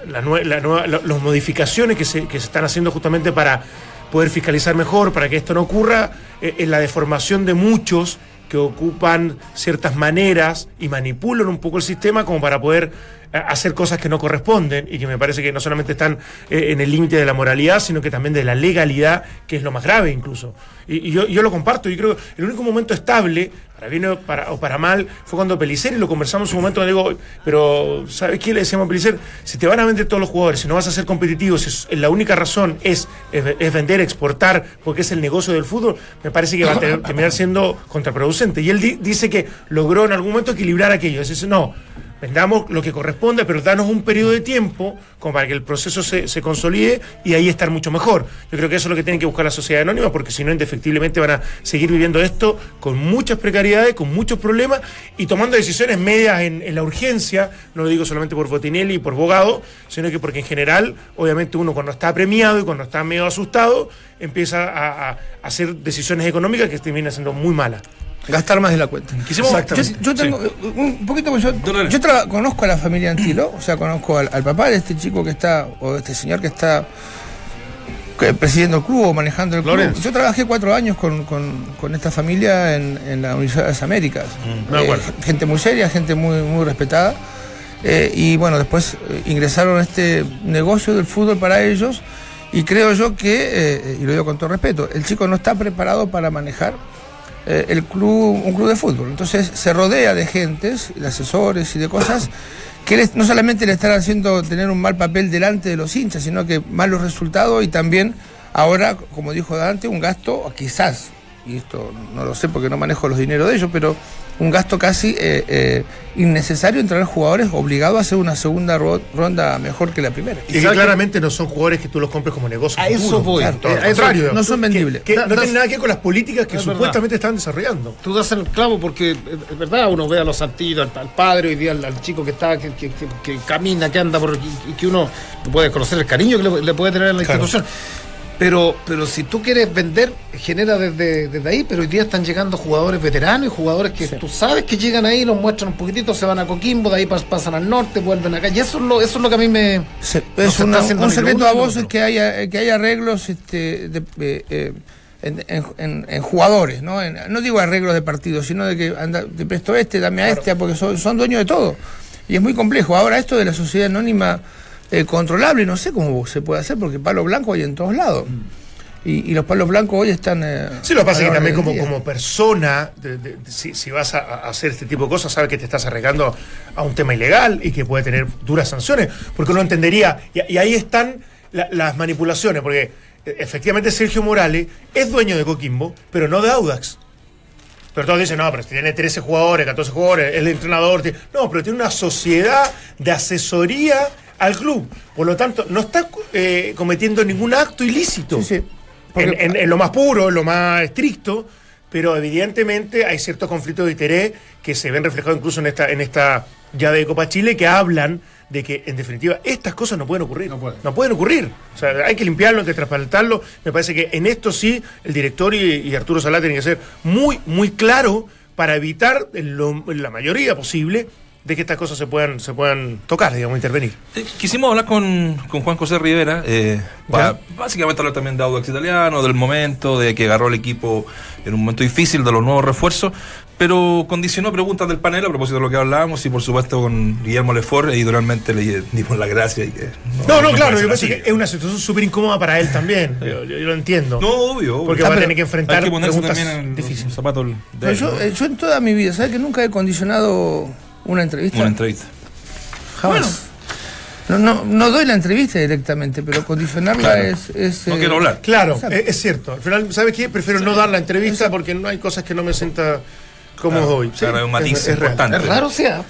S6: la nue- la nueva- la- las modificaciones que se, que se están haciendo justamente para poder fiscalizar mejor, para que esto no ocurra, eh, en la deformación de muchos que ocupan ciertas maneras y manipulan un poco el sistema como para poder hacer cosas que no corresponden y que me parece que no solamente están eh, en el límite de la moralidad, sino que también de la legalidad, que es lo más grave incluso. Y, yo, yo lo comparto, y creo que el único momento estable, para bien o para, o para mal, fue cuando Pelicero, y lo conversamos en un momento, le digo, pero ¿sabes qué le decíamos a? Si te van a vender todos los jugadores, si no vas a ser competitivo, si la única razón es, es, vender, exportar, porque es el negocio del fútbol, me parece que va a terminar siendo contraproducente. Y él di- dice que logró en algún momento equilibrar aquello. Es decir, no, vendamos lo que corresponde, pero danos un periodo de tiempo como para que el proceso se, se consolide y ahí estar mucho mejor. Yo creo que eso es lo que tienen que buscar la sociedad anónima, porque si no, indefectiblemente van a seguir viviendo esto con muchas precariedades, con muchos problemas y tomando decisiones medias en, en la urgencia, no lo digo solamente por Botinelli y por Bogado, sino que porque en general, obviamente uno cuando está premiado y cuando está medio asustado, empieza a, a- hacer decisiones económicas que terminan siendo muy malas.
S4: Gastar más de la cuenta.
S2: Quisimos-
S4: Yo, yo tengo eh, un poquito, pues yo, yo tra- conozco a la familia Antilo, o sea, conozco al, al papá de este chico que está, o de este señor que está que- presidiendo el club o manejando el club. Yo trabajé cuatro años con, con- con esta familia en, en la Universidad de las Américas.
S5: Mm.
S4: Eh, gente muy seria, gente muy, muy respetada. Eh, y bueno, después eh, ingresaron a este negocio del fútbol para ellos. Y creo yo que, eh, y lo digo con todo respeto, el chico no está preparado para manejar eh, el club, un club de fútbol. Entonces se rodea de gentes, de asesores y de cosas que no solamente le están haciendo tener un mal papel delante de los hinchas, sino que malos resultados y también ahora, como dijo Dante, un gasto quizás, y esto no lo sé porque no manejo los dineros de ellos, pero un gasto casi eh, eh, innecesario en traer jugadores obligados a hacer una segunda ro- ronda mejor que la primera.
S6: Y que
S5: ¿sabes
S6: claramente no son jugadores que tú los compres como negocio.
S5: A eso voy.
S6: Claro,
S5: Eh, a eso-
S6: contrario.
S4: no son vendibles.
S6: Que, que
S5: Da-
S6: no
S5: das-
S6: tienen nada que ver con las políticas que
S5: Es verdad.
S6: supuestamente están desarrollando.
S5: Tú das el clavo porque eh, es verdad, uno ve a los santillos, al, al padre, hoy día al, al chico que está, que, que- que- que camina, que anda por y, y que uno puede conocer el cariño que le, le puede tener a la
S6: Claro.
S5: institución. Pero, pero si tú quieres vender, genera desde, desde ahí, pero hoy día están llegando jugadores veteranos y jugadores que tú sabes que llegan ahí, los muestran un poquitito, se van a Coquimbo, de ahí pas- pasan al norte, vuelven acá. Y eso es lo, eso es lo que a mí me.
S4: Se- es una- un secreto a voces
S5: otro.
S4: que haya que haya arreglos este, de- eh, eh, en, en- en- jugadores, ¿no? En- no digo arreglos de partidos, sino de que anda, te presto este, dame a este, porque son, son dueños de todo. Y es muy complejo. Ahora esto de la sociedad anónima eh, controlable, no sé cómo se puede hacer, porque palo blanco hay en todos lados. Y, y los palos blancos hoy están... eh,
S6: Sí, lo que pasa es que también como, como persona, de- de- de- si, si vas a, a hacer este tipo de cosas, sabes que te estás arreglando a un tema ilegal y que puede tener duras sanciones, porque uno entendería, y, y ahí están la- las manipulaciones, porque eh, efectivamente Sergio Morales es dueño de Coquimbo, pero no de Audax. Pero todos dicen, no, pero tiene 13 jugadores, 14 jugadores, es el entrenador. No, pero tiene una sociedad de asesoría al club. Por lo tanto, no está eh, cometiendo ningún acto ilícito.
S4: Sí, sí.
S6: en, en lo más puro, en lo más estricto, pero evidentemente hay ciertos conflictos de interés que se ven reflejados incluso en esta, en esta llave de Copa Chile que hablan de que, en definitiva, estas cosas no pueden ocurrir.
S5: No pueden.
S6: No pueden ocurrir. O sea, hay que limpiarlo, hay que trasplantarlo. Me parece que en esto sí el director y, y Arturo Salá tienen que ser muy, muy claro para evitar, en, lo- en la mayoría posible, de que estas cosas se puedan, se puedan tocar, digamos, intervenir.
S2: Eh, Quisimos hablar con, con Juan José Rivera, eh, para básicamente hablar también de Audax Italiano, del momento, de que agarró el equipo en un momento difícil, de los nuevos refuerzos, pero condicionó preguntas del panel a propósito de lo que hablábamos y por supuesto con Guillermo Lefort, y duramente le dimos las gracias. Y que,
S6: No, no,
S2: puede
S6: claro, yo pienso que es una situación súper incómoda para él también. Yo, yo- yo lo entiendo.
S2: No, obvio, obvio.
S6: Porque
S2: Ah,
S6: va a tener que enfrentar
S2: Hay que ponerse
S6: preguntas
S2: también en los
S6: difíciles.
S2: zapatos de
S4: Pero
S2: él,
S4: yo,
S2: ¿no?
S4: eh, yo en toda mi vida, ¿sabes que nunca he condicionado una entrevista?
S2: Una entrevista.
S4: Jamás. No, no, no doy la entrevista directamente, pero condicionarla
S2: Claro.
S4: es, es,
S2: No
S4: eh,
S2: quiero hablar.
S6: Claro,
S4: Exacto.
S6: es, cierto. Al final, ¿sabes qué? Prefiero no dar la entrevista porque no hay cosas que no me sienta cómodo hoy. Sí,
S2: Claro, hay un matiz
S6: es-
S2: importante.
S5: Es raro sea.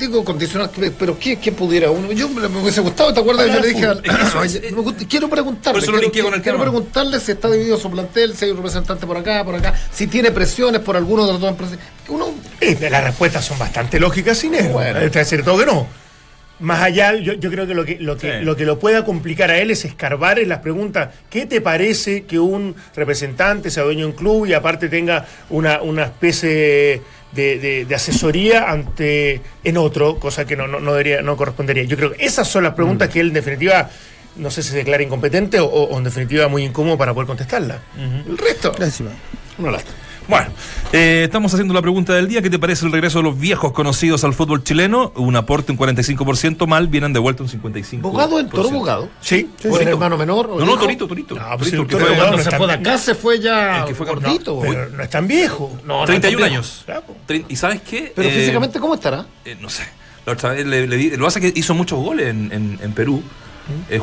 S5: Digo condicional, pero ¿qué, qué pudiera uno? Yo me, me hubiese gustado, ¿te acuerdas? Yo le dije me gusta- quiero preguntarle. Quiero,
S2: linkeé con el
S5: quiero preguntarle si está dividido su plantel, si hay un representante por acá, por acá, si tiene presiones por alguno de los dos empresas. Uno,
S6: Eh, las respuestas son bastante lógicas sin él.
S5: Bueno.
S6: Es decir, todo que no. Más allá, yo, yo creo que lo que, lo, que
S2: Sí.
S6: lo que lo pueda complicar a él es escarbar en las preguntas. ¿Qué te parece que un representante sea dueño de un club y aparte tenga una, una especie de, de- de asesoría ante en otro, cosa que no, no, no debería, no correspondería? Yo creo que esas son las preguntas
S2: Mm.
S6: que él en definitiva, no sé si se declara incompetente o, o en definitiva muy incómodo para poder contestarla.
S5: el resto,
S4: Lástima.
S5: una lástima.
S2: Bueno, eh, estamos haciendo la pregunta del día. ¿Qué te parece el regreso de los viejos conocidos al fútbol chileno? Un aporte un 45%, mal vienen de vuelta un 55%.
S5: Bogado en Toro Bogado.
S6: Sí,
S5: O el hermano menor. o
S2: No, no. Torito, Torito.
S6: No, pues
S2: Torito,
S6: el
S2: que
S6: Toro
S2: fue-
S6: Bogado
S5: Cuando
S6: no
S5: se
S6: está
S5: fue de acá se fue ya
S2: El que fue
S5: gordito.
S6: pero no es tan viejo.
S5: No, no,
S2: 31
S5: tampoco.
S2: años. ¿Y sabes qué?
S5: Pero
S2: Eh,
S5: físicamente, ¿cómo estará?
S2: eh, no sé. La otra vez le, le di- lo que pasa es que hizo muchos goles en, en- en Perú. Eh,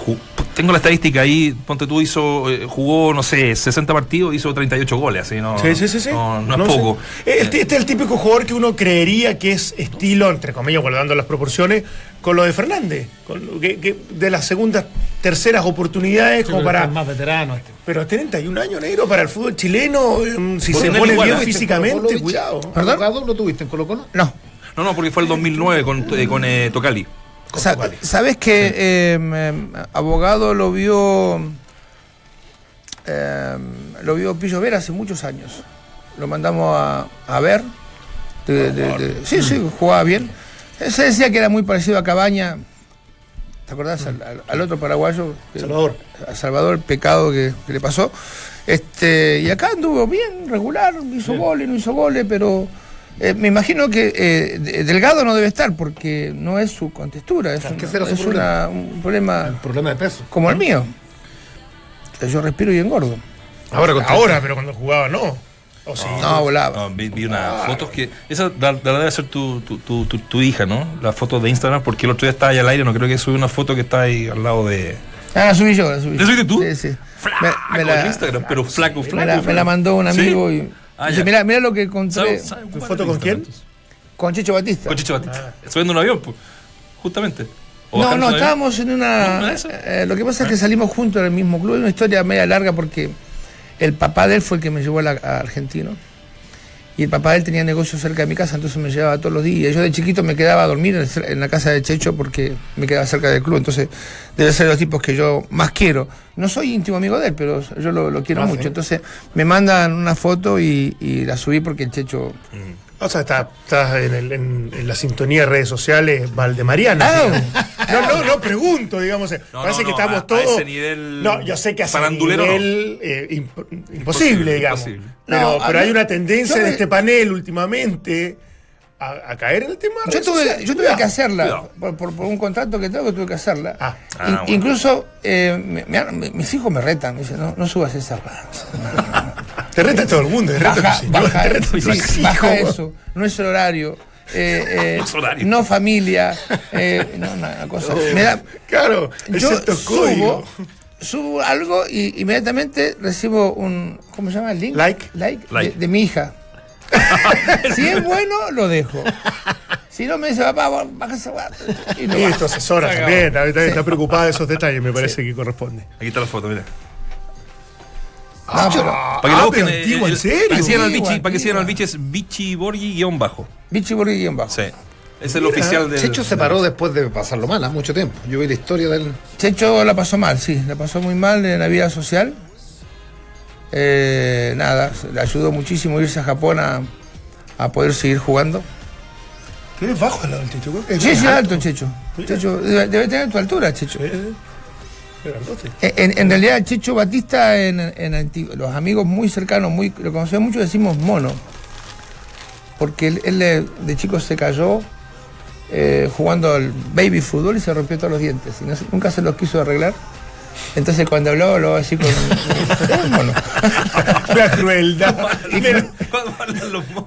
S2: tengo la estadística ahí, ponte tú, hizo, eh, jugó, no sé, 60 partidos, hizo 38 goles, así, ¿no?
S6: Sí, sí, sí, sí.
S2: No, no es
S6: No,
S2: poco.
S6: sí. Este, este es el típico jugador que uno creería que es estilo, entre comillas, guardando las proporciones, con lo de Fernández. Con lo que, que de las segundas, terceras oportunidades, como para.
S5: Es más veterano este.
S6: Pero a 31 años, negro, para el fútbol chileno, em, si
S2: Por
S6: se pone
S2: igual,
S6: bien
S2: ¿eh?
S6: físicamente, cuidado.
S4: ¿Perdón?
S5: ¿Abogado lo tuviste en Colo Colo?
S4: No.
S2: No, no, porque fue el 2009 con, eh, con eh, Tocali.
S4: Sa- ¿Sabes que eh, em, abogado lo vio em, lo vio Pillo Vera hace muchos años? Lo mandamos a, a ver. De- de- de- sí, sí, jugaba bien. Se decía que era muy parecido a Cabaña. ¿Te acordás? Al, al- al otro paraguayo.
S6: Salvador.
S4: A Salvador, el pecado que, que le pasó. Este, y acá anduvo bien, regular, hizo goles, no hizo goles, pero eh, me imagino que eh, de- Delgado no debe estar porque no es su contextura, es,
S5: Claro,
S4: un,
S5: ¿qué será su
S4: es
S5: problema?
S4: una- un problema
S5: El problema de peso.
S4: como el mío. Que Yo respiro y engordo.
S5: Ahora,
S6: pero cuando jugaba, no. O sí.
S4: No, volaba.
S2: No, vi, vi unas fotos que. Esa da- da- debe ser tu, tu, tu, tu- tu hija, ¿no? Las fotos de Instagram, porque el otro día estaba ahí al aire, no creo que subí una foto que está ahí al lado de.
S4: Ah, la subí yo, la subí.
S2: ¿La subiste tú?
S4: Sí, sí.
S2: Flaco en Instagram, pero flaco,
S4: me
S2: flaco.
S4: la, me la mandó un
S2: ¿Sí?
S4: amigo y.
S2: Ah,
S4: dice,
S2: ya.
S4: mira, mira lo que encontré
S2: ¿Sabe- sabe
S6: ¿Tu
S2: ocupar
S6: foto con quién?
S4: con Checho Batista.
S2: Con Chicho Batista. Subiendo un avión, pues. Justamente. ¿O
S4: No, no, estábamos en
S2: ¿No,
S4: una.
S2: no eso?
S4: eh, lo que pasa es que salimos juntos en el mismo club. Es una historia media larga porque el papá de él fue el que me llevó a, la- a Argentino. Y el papá de él tenía negocio cerca de mi casa, entonces me llevaba todos los días. Yo de chiquito me quedaba a dormir en, la casa de Checho porque me quedaba cerca del club. Entonces, debe ser de los tipos que yo más quiero. No soy íntimo amigo de él, pero yo lo, lo quiero
S5: Ah,
S4: mucho.
S5: sí.
S4: Entonces, me mandan una foto y, y la subí porque el Checho.
S6: O sea, estás está en, el- en- en la sintonía de redes sociales valdemariana.
S4: Ah.
S6: No, no, no, pregunto, digamos.
S2: No,
S6: Parece
S2: no,
S6: que
S2: no,
S6: estamos
S2: a- a
S6: todos.
S2: ese nivel
S6: No, yo sé que a ese nivel eh, imp- imposible,
S2: Imposible,
S6: digamos.
S2: imposible.
S6: Pero, pero
S4: mí-
S6: hay una tendencia de este panel últimamente a, a caer en el tema. de
S4: Yo tuve, yo tuve que hacerla, por, por- por un contrato que tengo que tuve que hacerla.
S6: Ah.
S2: Ah,
S4: In-
S2: bueno.
S4: Incluso eh, me- mis hijos me retan, me dicen, no, no subas esa.
S6: Te reta todo el mundo, te reta tu
S4: Baja, baja,
S6: te reta tu
S4: sí, baja eso, no es el horario. eh, eh,
S2: No es horario.
S4: no familia, eh, no, una cosa. Me da,
S6: Claro, es
S4: yo subo, subo algo y inmediatamente recibo un, ¿cómo se llama? ¿El link?
S6: Like.
S4: Like,
S2: Like.
S4: De, de mi hija. si es bueno, lo dejo. Si no, me dice, papá, baja esa. Y lo
S6: Y tu asesora también, está, preocupada de esos detalles, me parece que corresponde.
S2: Aquí está la foto, mira. Ah, para que lo ah, busquen. Antiguo, ¿en serio? Para que sigan al bichi, para que sigan al bichi es bichi borgi guion bajo.
S4: Bichi borgi guion bajo.
S2: Sí. Es el oficial del.
S5: Checho se paró después de pasarlo mal, ¿eh? mucho tiempo. Yo vi la historia del.
S4: Checho la pasó mal, sí, la pasó muy mal en la vida social. Eh, nada, le ayudó muchísimo irse a Japón a, a poder seguir jugando.
S6: ¿Qué es bajo el Checho?
S4: Sí, sí, alto, Checho. Checho debe, tener tu altura, Checho. En, en, realidad, Checho Batista, en, en, los amigos muy cercanos, muy lo conocemos mucho, decimos mono. Porque él, él de chico se cayó eh, jugando al baby fútbol y se rompió todos los dientes. Y nunca se los quiso arreglar. Entonces cuando habló, habló así con.
S6: bueno. la crueldad. Y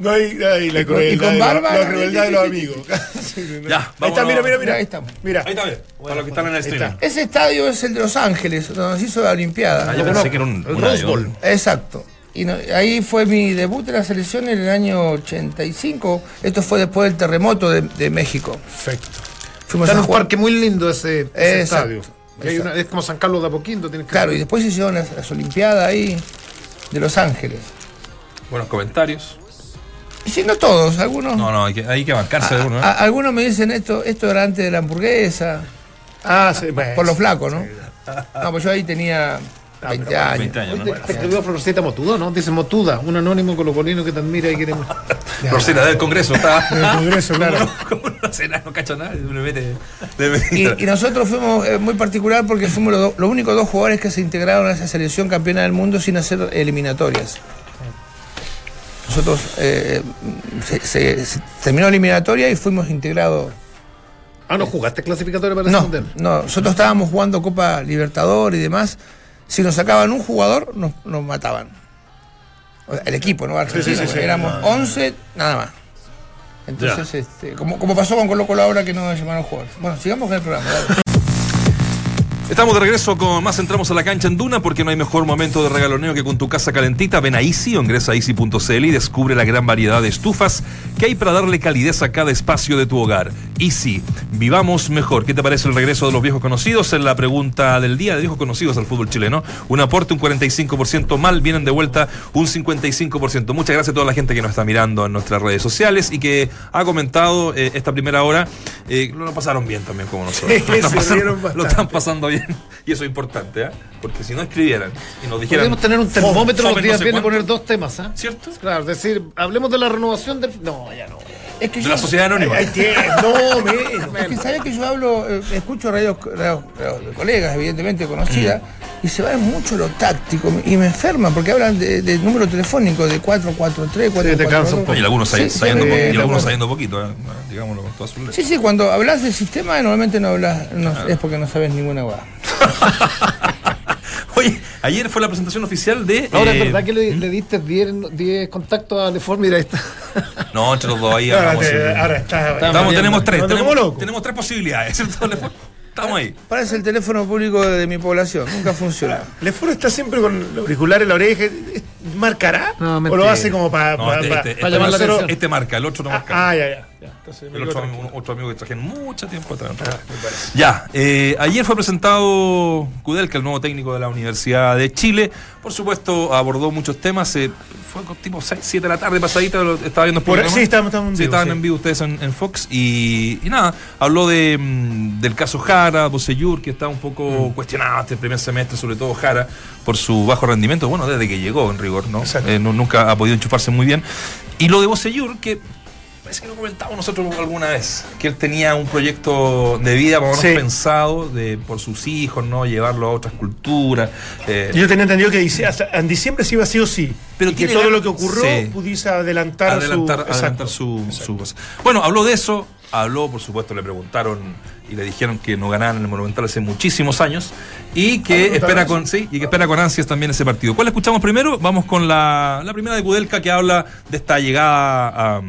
S6: no hay, la crueldad. Y con barba. La, crueldad de los amigos.
S2: ya,
S6: ahí está, mira, mira, mira.
S4: Ahí estamos.
S6: Mira.
S2: Ahí está bien. Para los que están en el stream.
S4: Ese estadio es el de Los Ángeles, donde se hizo la Olimpiada.
S2: Ah, yo pensé que era un, un
S4: Exacto. Y ahí fue mi debut en la selección en el año 85. Esto fue después del terremoto de, de México.
S5: Perfecto. Fuimos Está en un parque muy lindo ese, estadio. Es como San Carlos de Apoquindo. Tienes
S4: claro, y después se hicieron las, Olimpiadas ahí de Los Ángeles.
S2: Buenos comentarios.
S4: Y si no todos, algunos.
S2: No, no, hay que, hay que bancarse
S4: de
S2: uno. ¿eh?
S4: algunos me dicen esto, esto era antes de la hamburguesa.
S6: Ah, sí,
S4: Por lo flaco, ¿no? No, pues yo ahí tenía 20 años. 20
S5: años ¿no? Te escribió Florcita Motudo, ¿no? Dice Motuda, un anónimo colocolino que te admira y queremos.
S2: Florcita del Congreso, está.
S6: Del Congreso, claro.
S2: Como no sé, no cacho nada.
S4: Y, y, nosotros fuimos eh, muy particular porque fuimos los, los únicos dos jugadores que se integraron a esa selección campeona del mundo sin hacer eliminatorias. Nosotros eh, se, se, terminó la eliminatoria y fuimos integrados.
S5: Ah, ¿no jugaste clasificatoria para
S4: el no, No, nosotros estábamos jugando Copa Libertador y demás si nos sacaban un jugador, nos, nos mataban. El equipo, ¿no? Éramos 11, nada más. Entonces, este, como, como pasó con Colo Colo ahora que no llamaron jugadores. Bueno, sigamos con el programa.
S2: Estamos de regreso con más entramos a la cancha en Duna porque no hay mejor momento de regaloneo que con tu casa calentita. Ven a Easy o ingresa a Easy.cl y descubre la gran variedad de estufas que hay para darle calidez a cada espacio de tu hogar. Easy, vivamos mejor. ¿Qué te parece el regreso de los viejos conocidos? En la pregunta del día de viejos conocidos al fútbol chileno. Un aporte, un 45% mal, vienen de vuelta un 55%. Muchas gracias a toda la gente que nos está mirando en nuestras redes sociales y que ha comentado eh, esta primera hora. Eh, lo pasaron bien también como nosotros. lo están pasando bien. y eso es importante, ¿eh? Porque si no escribieran y nos dijeran.
S5: Podemos tener un termómetro los días no poner dos temas, ¿eh?
S2: ¿Cierto?
S5: Claro, decir, hablemos de la renovación del. No, ya no.
S2: Es que de la sociedad anónima.
S4: no, me, es que sabes que yo hablo, eh, escucho radios, de colegas, evidentemente conocidas, y se va mucho lo táctico y me enferman porque hablan de, número telefónico de 443, 443.
S2: Y algunos saliendo, y algunos saliendo poquito, ¿eh? digámoslo con todas sus letras.
S4: Sí, sí, cuando hablas del sistema normalmente no hablas, es porque no sabes ninguna guada.
S2: Oye, ayer fue la presentación oficial de.
S5: Ahora, ¿es eh, verdad que le, ¿Mm? diste 10 contactos a Lefort? Mira, está.
S2: No, entre los dos ahí.
S6: Ahora, ahora está.
S2: Estamos, tenemos tres. Tenemos, tenemos, tres posibilidades, ¿cierto, Estamos ahí.
S4: Parece el teléfono público de mi población, nunca funciona.
S6: Lefort está siempre con el auricular en la oreja. ¿Marcará? No, ¿O lo hace como para
S2: no, este, este, este, llamar la atención? Este marca, el otro no marca.
S6: Ah, ya, ya
S2: el otro, amigo, que traje mucho tiempo atrás. Ah, ya, eh, ayer fue presentado Kudelka, el nuevo técnico de la Universidad de Chile. Por supuesto, abordó muchos temas. Eh, fue tipo 6, 7 de la tarde pasadita, lo estaba viendo
S6: por Sí, en vivo,
S2: estaban en vivo ustedes en, Fox. Y, nada, habló de, mm, del caso Jara, Boseyur, que está un poco mm. cuestionado este primer semestre, sobre todo Jara, por su bajo rendimiento. Bueno, desde que llegó en rigor, ¿no? Eh, nunca ha podido enchufarse muy bien. Y lo de Boseyur, que parece que lo comentamos nosotros alguna vez, que él tenía un proyecto de vida más pensado de, por sus hijos, ¿no? Llevarlo a otras culturas.
S6: Eh. Yo tenía entendido que en diciembre se iba sí o sí. Pero que todo lo que ocurrió pudiese adelantar,
S2: adelantar, su, adelantar su, cosa. Bueno, habló de eso, habló, por supuesto, le preguntaron y le dijeron que no ganaron en el Monumental hace muchísimos años y que espera con sí, y que espera con ansias también ese partido. ¿Cuál escuchamos primero? Vamos con la, la primera de Kudelka que habla de esta llegada a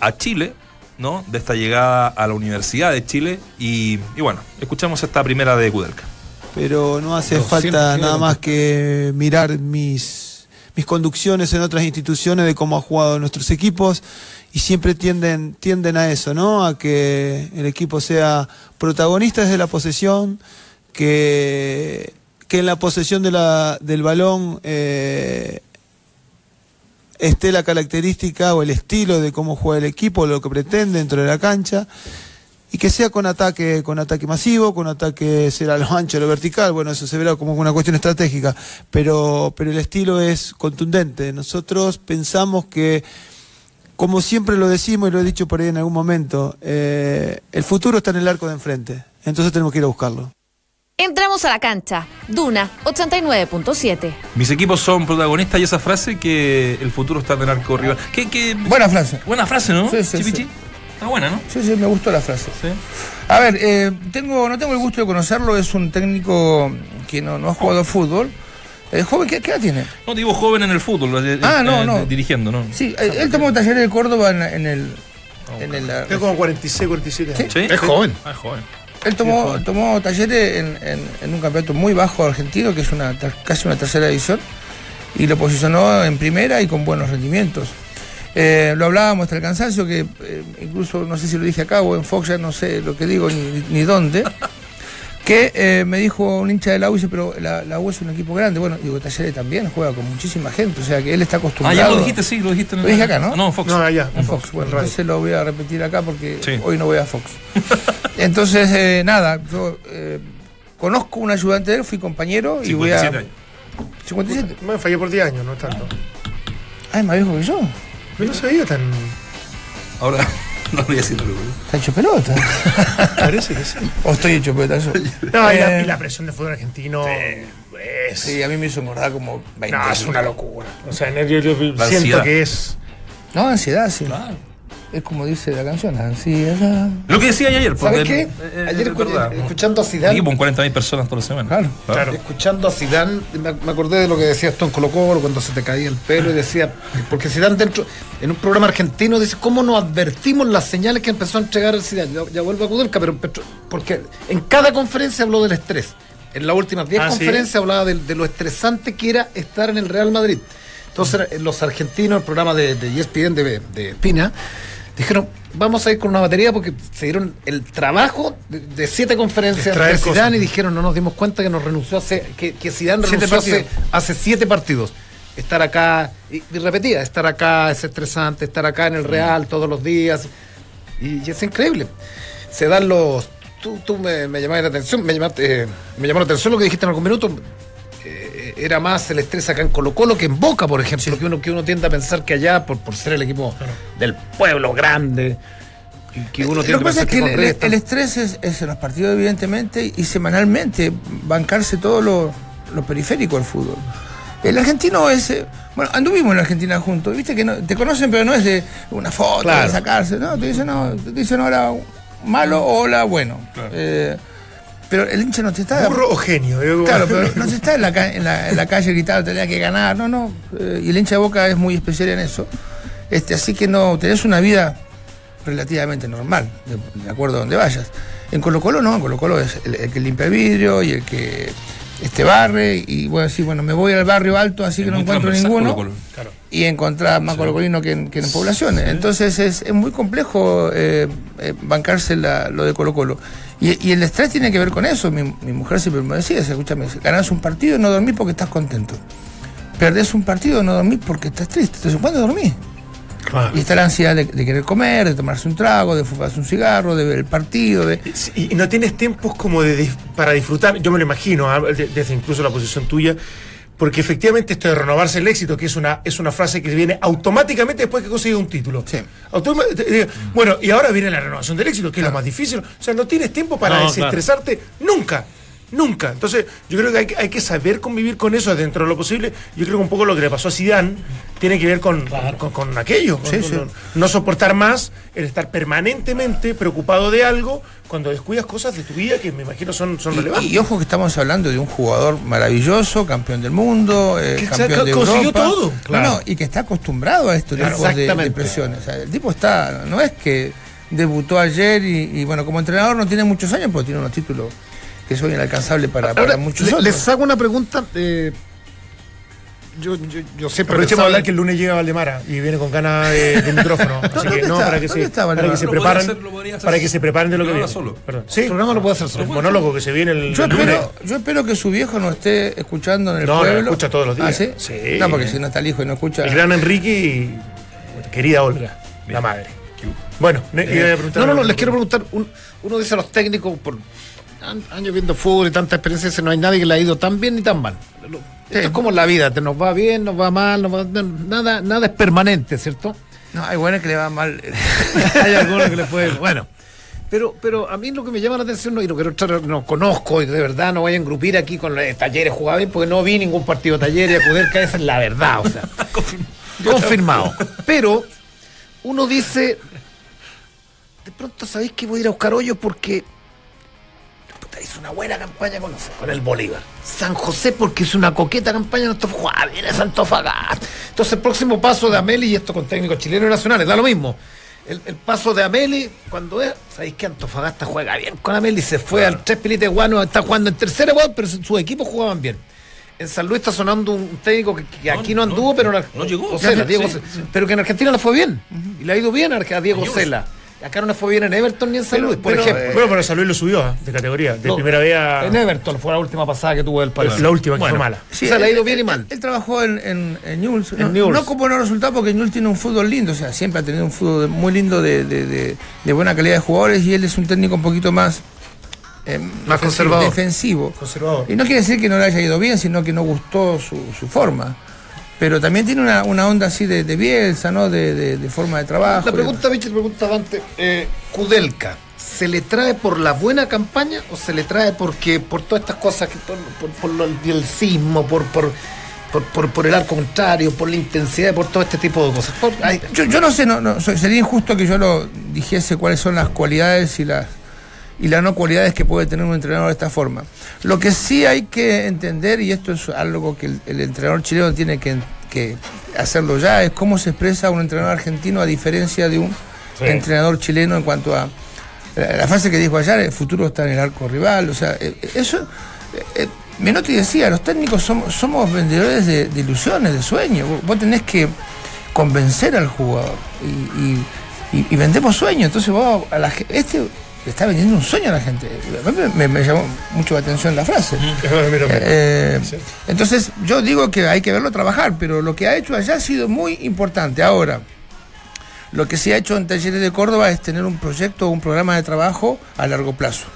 S2: a Chile, ¿no? De esta llegada a la Universidad de Chile. Y, bueno, escuchamos esta primera de Kudelka.
S7: Pero no hace falta nada más que mirar mis, mis conducciones en otras instituciones de cómo han jugado nuestros equipos y siempre tienden, tienden a eso, ¿no? A que el equipo sea protagonista desde la posesión, que, que en la posesión de la, del balón eh, esté la característica o el estilo de cómo juega el equipo, lo que pretende dentro de la cancha y que sea con ataque, con ataque masivo, con ataque será lo ancho, lo vertical, bueno, eso se verá como una cuestión estratégica, pero, pero el estilo es contundente. Nosotros pensamos que, como siempre lo decimos y lo he dicho por ahí en algún momento, eh, el futuro está en el arco de enfrente, entonces tenemos que ir a buscarlo.
S3: Entramos a la cancha. Duna 89.7.
S2: Mis equipos son protagonistas y esa frase que el futuro está en el arco rival. ¿Qué, qué?
S4: Buena frase.
S2: Buena frase, ¿no?
S4: Sí, sí,
S2: Chipichi?
S4: sí.
S2: Está buena, ¿no?
S4: Sí, sí, me gustó la frase.
S2: Sí.
S4: A ver, eh, tengo, no tengo el gusto de conocerlo, es un técnico que no, no ha jugado fútbol. Eh, joven, ¿qué, ¿qué edad tiene?
S2: No digo joven en el fútbol, eh,
S4: Ah,
S2: eh,
S4: no,
S2: eh,
S4: no.
S2: Dirigiendo, ¿no?
S4: Sí, eh, él tomó talleres de Córdoba en, en el... En el
S6: Tengo como 46, 47 años.
S2: Sí.
S5: Es joven.
S2: Ah, es joven.
S4: Él tomó, tomó talleres en, en- en un campeonato muy bajo argentino, que es una casi una tercera edición, y lo posicionó en primera y con buenos rendimientos. Eh, lo hablábamos hasta el cansancio, que eh, incluso no sé si lo dije acá o en Fox, ya no sé lo que digo ni, ni dónde, que eh, me dijo un hincha de la U, dice, pero la, la U es un equipo grande. Bueno, digo, Talleres también juega con muchísima gente, o sea que él está
S2: Ah,
S4: acostumbrado.
S2: ya lo dijiste, sí, lo dijiste. en
S4: Lo
S2: el-
S4: dije acá, ¿no?
S2: No, en Fox.
S6: No, allá.
S4: En Fox, bueno,
S6: Radio.
S4: entonces lo voy a repetir acá porque
S2: Sí.
S4: hoy no voy a Fox. Entonces, eh, nada, yo eh, conozco un ayudante de él, fui compañero y voy a.
S2: 57 años.
S4: 57.
S6: Me fallé por 10 años, no tanto.
S4: Ah, es más viejo que yo.
S6: Pero no se veía tan.
S2: Ahora, no voy a decirlo.
S4: Está hecho pelota.
S6: Parece que sí.
S4: o estoy hecho pelota yo.
S6: No, y, la,
S4: Eh,
S6: y la presión del fútbol argentino. Es,
S4: Sí, a mí me hizo engordar como 20.
S6: no, es una locura. O sea, en el- yo, yo siento
S2: ansiedad.
S6: que es.
S4: No, ansiedad, sí. Es como dice la canción, ansiedad.
S2: Lo que decía ayer.
S5: ¿Sabes
S2: porque,
S5: qué?
S2: eh, eh,
S5: Ayer
S2: es
S5: escu-
S2: verdad.
S5: escuchando a Zidane,
S2: equipo con 40.000 personas toda la semana.
S4: Claro.
S6: Claro.
S5: escuchando a Zidane, me, me acordé de lo que decías tú en Colo Colo cuando se te caía el pelo y decía, porque Zidane dentro, en un programa argentino dice, ¿cómo nos advertimos las señales que empezó a entregar el Zidane? Ya, ya vuelvo a Kudelka, pero porque en cada conferencia habló del estrés. En las últimas 10
S6: Ah, ¿sí?
S5: conferencias hablaba de, de lo estresante que era estar en el Real Madrid. Entonces los argentinos, el programa de, de ESPN de, de Pina, dijeron, vamos a ir con una batería porque se dieron el trabajo de, de siete conferencias de Zidane y dijeron, no nos dimos cuenta que nos renunció hace, que, que Zidane
S4: Siete
S5: renunció hace, siete partidos. Estar acá, y, y repetía, estar acá es estresante, estar acá en el Real todos los días. Y, y es increíble. Se dan los. Tú, tú me, me llamaste la atención, me, llamaste, eh, me llamó la atención lo que dijiste en algún minuto. Eh, era más el estrés acá en Colo Colo que en Boca, por ejemplo, que, uno, que uno tiende a pensar que allá, por, por ser el equipo del pueblo grande, que uno
S4: Lo
S5: tiene
S4: que pasa es que el, el- estrés es, es en los partidos, evidentemente, y semanalmente bancarse todo lo, lo periférico del fútbol. El argentino es. eh, Bueno, anduvimos en la Argentina juntos, viste que no, te conocen, pero no es de una foto,
S5: Claro.
S4: de sacarse, ¿no? Te dicen, no, te dicen hola malo o hola bueno. Eh, pero el hincha no te está.
S6: Burro o genio. eh,
S4: Claro, pero no se está en la, ca- en la, en la calle gritando, tenía que ganar, no, no. Eh, y el hincha de boca es muy especial en eso. Este, así que no, tenés una vida relativamente normal, de, de acuerdo a donde vayas. En Colo Colo no, en Colo Colo es el, el que limpia el vidrio y el que este barre, y bueno, sí, bueno, me voy al barrio alto, así que no encuentro ninguno.
S6: Claro.
S4: Y encontrar más colocolino que en, que en poblaciones. Entonces es, es muy complejo eh, eh, bancarse la- lo de Colo Colo. Y, y el estrés tiene que ver con eso. Mi, mi mujer siempre me decía, escúchame, ganás un partido y no dormís porque estás contento. Perdés un partido y no dormís porque estás triste. Entonces, ¿cuándo dormís?
S6: Claro.
S4: Y está la ansiedad de, de querer comer, de tomarse un trago, de fumarse un cigarro, de ver el partido, de...
S6: Y, y no tienes tiempos como de, dif- para disfrutar, yo me lo imagino, ah, de- desde incluso la posición tuya, porque efectivamente esto de renovarse el éxito, que es una, es una frase que viene automáticamente después que consigue un título.
S4: Sí.
S6: Automa- te- eh, bueno, y ahora viene la renovación del éxito, que es lo más difícil. O sea, no tienes tiempo para
S2: No,
S6: desestresarte nunca. Nunca. Entonces, yo creo que hay, que- hay que saber convivir con eso dentro de lo posible. Yo creo que un poco lo que le pasó a Zidane tiene que ver con, con, con aquello. con-
S4: Sí,
S6: con-
S4: sí.
S6: no- no soportar más el estar permanentemente preocupado de algo cuando descuidas cosas de tu vida que me imagino son, son relevantes.
S4: Y, y ojo que estamos hablando de un jugador maravilloso, campeón del mundo, eh,
S6: Que
S4: campeón de
S6: consiguió
S4: Europa.
S6: todo.
S4: No,
S5: Claro.
S4: no, y que está acostumbrado a estos
S5: Claro.
S4: tipos de, de presiones. O sea, el tipo está, no es que debutó ayer y, y, bueno, como entrenador no tiene muchos años, pero tiene unos títulos que son inalcanzables para, para muchos
S5: le-
S4: otros.
S5: les hago una pregunta. eh, yo, yo, yo siempre
S6: Aprovechemos a hablar que el lunes llega Valdemara y viene con ganas de, de micrófono. Así
S4: ¿Dónde
S6: que no, para que
S4: ¿Dónde
S6: se, para que
S2: Lo
S6: preparen,
S2: hacer- lo
S6: para que se preparen de lo que viene.
S2: solo.
S6: Perdón. Sí,
S5: El programa lo puede hacer solo.
S6: el monólogo que se viene el,
S4: Yo
S6: el lunes.
S4: espero, yo espero que su viejo no esté escuchando en el
S6: No, no,
S4: pueblo.
S6: escucha todos los días.
S4: ¿Ah, sí?
S6: Sí.
S4: No, porque si no está el hijo y no escucha.
S6: El gran Enrique y querida Olga, la madre. Bueno, ne- iba a preguntar
S5: No, no, no, les quiero preguntar. un- uno dice a los técnicos, por años viendo fútbol y tanta experiencia, no hay nadie que le ha ido tan bien ni tan mal. Esto es como la vida, te nos va bien, nos va mal, nos va- nada, nada es permanente, ¿cierto?
S4: No, hay buenas que le va mal.
S5: hay algunos que le puede. Bueno. Pero, pero a mí lo que me llama la atención, no, y lo que no, no conozco, y de verdad no voy a engrupir aquí con eh, talleres jugaba bien, porque no vi ningún partido de talleres, poder caer, esa es la verdad, o sea. confirmado. Pero uno dice, de pronto sabéis que voy a ir a buscar hoyos porque hizo una buena campaña con, el Bolívar. San José porque hizo una coqueta campaña en Antofagasta. Viene Antofagasta. Entonces el próximo paso de Ameli, y esto con técnicos chilenos y nacionales, da lo mismo. El, el paso de Ameli, cuando es, sabéis que Antofagasta juega bien con Ameli, se fue al tres pilites guano, está jugando en tercera igual, pero sus equipos jugaban bien. En San Luis está sonando un técnico que, que aquí no
S2: no,
S5: anduvo, pero
S2: no llegó. Sí,
S5: Diego
S2: sí,
S5: pero que en Argentina le fue bien. Y le ha ido bien a Diego Cela. Acá no le fue bien en Everton ni en San Luis, por
S6: Pero,
S5: ejemplo.
S6: eh, bueno, pero San Luis lo subió ¿eh? de categoría, de
S5: No,
S6: primera vez a
S5: En Everton fue la última pasada que tuvo el país.
S6: la última que
S5: Bueno,
S6: fue mala.
S5: o sea, le ha ido bien y mal.
S4: Él, él trabajó en, en, en Newell's. No,
S5: Newell's.
S4: no con buenos resultados porque Newell's tiene un fútbol lindo. O sea, siempre ha tenido un fútbol muy lindo de, de- de- de buena calidad de jugadores y él es un técnico un poquito más. eh, defensivo-
S5: conservador.
S4: Defensivo.
S6: Conservador.
S4: Y no quiere decir que no le haya ido bien, sino que no gustó su, su forma. Pero también tiene una, una onda así de, de Bielsa, ¿no? De, de- de forma de trabajo.
S5: La pregunta, Michel, pregunta Dante. Eh, Kudelka, ¿se le trae por la buena campaña o se le trae porque por todas estas cosas, que por, por, por lo- el sismo, por, por, por, por- por el arco contrario, por la intensidad, por todo este tipo de cosas? Por-
S4: Yo, yo no sé, no, no, sería injusto que yo lo dijese cuáles son las cualidades y las y las no cualidades que puede tener un entrenador de esta forma. Lo que sí hay que entender, y esto es algo que el, el entrenador chileno tiene que, que hacerlo ya, es cómo se expresa un entrenador argentino a diferencia de un
S6: Sí.
S4: entrenador chileno en cuanto a la, la frase que dijo ayer, el futuro está en el arco rival, o sea, eh, eso... eh, eh, Menotti decía, los técnicos somos, somos vendedores de, de ilusiones, de sueños. Vos- tenés que convencer al jugador y, y- y- y vendemos sueños. Entonces vos a la este le está vendiendo un sueño a la gente. Me, llamó mucho la atención la frase.
S6: Mira.
S4: Eh, entonces yo digo que hay que verlo trabajar, pero lo que ha hecho allá ha sido muy importante. Ahora, lo que se ha hecho en Talleres de Córdoba es tener un proyecto, un programa de trabajo a largo plazo.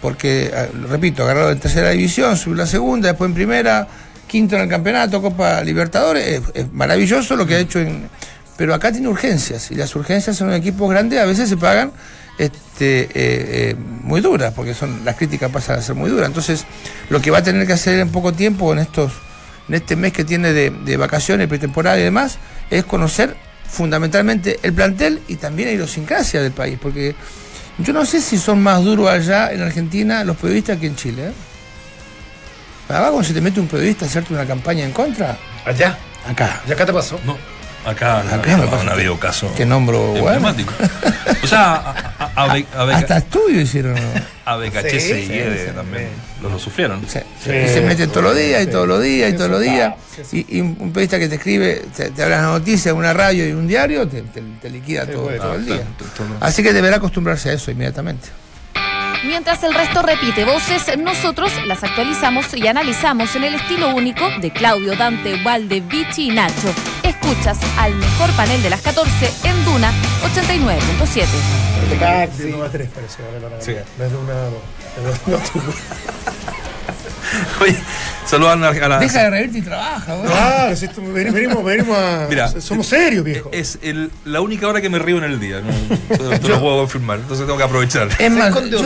S4: Porque, eh, repito, agarrado en tercera división, subió la segunda, después en primera, quinto en el campeonato, Copa Libertadores, es, es maravilloso lo que ha hecho en... Pero acá tiene urgencias, y las urgencias en un equipo grande a veces se pagan este, eh, eh, muy duras, porque son las críticas pasan a ser muy duras. Entonces, lo que va a tener que hacer en poco tiempo, en estos en este mes que tiene de, de vacaciones, pretemporada y demás, es conocer fundamentalmente el plantel y también la idiosincrasia del país, porque yo no sé si son más duros allá en Argentina los periodistas que en Chile. ¿eh? Cuando se te mete un periodista a hacerte una campaña en contra,
S5: allá.
S4: acá.
S5: ¿Y acá te pasó?
S2: No, acá,
S4: Acá me
S2: no,
S4: pasa
S2: no ha habido caso.
S4: Que nombro bueno.
S2: emblemático. O sea, a, a, a, Be- a Beca-
S4: Hasta estudio hicieron. ¿no?
S2: a
S5: Sí,
S2: y
S5: sí,
S2: también lo, lo sufrieron.
S4: Sí, y se meten todos los días y todos los días y todos los días. Y, y un periodista que te escribe, te, te habla las noticias en una radio y un diario, te, te- te liquida todo,
S5: bueno,
S4: todo el día.
S2: todo-
S4: Así que deberá acostumbrarse a eso inmediatamente.
S3: Mientras el resto repite voces, nosotros las actualizamos y analizamos en el estilo único de Claudio, Dante, Valde, Vichy y Nacho. Escuchas al mejor panel de las 14 en Duna 89.7.
S5: Taxi.
S6: De uno a tres parece ahora la realidad. No es de una a dos. No, no,
S2: Oye, saludan a, la.
S4: Deja de reírte y trabaja, güey.
S6: Ah, si esto- venimos, venimos, venimos a.
S2: Mira,
S6: somos serios, viejo.
S2: Es el- la única hora que me río en el día. No, lo puedo confirmar. Entonces tengo que aprovechar.
S4: Es
S5: ¿Se
S4: más, yo-?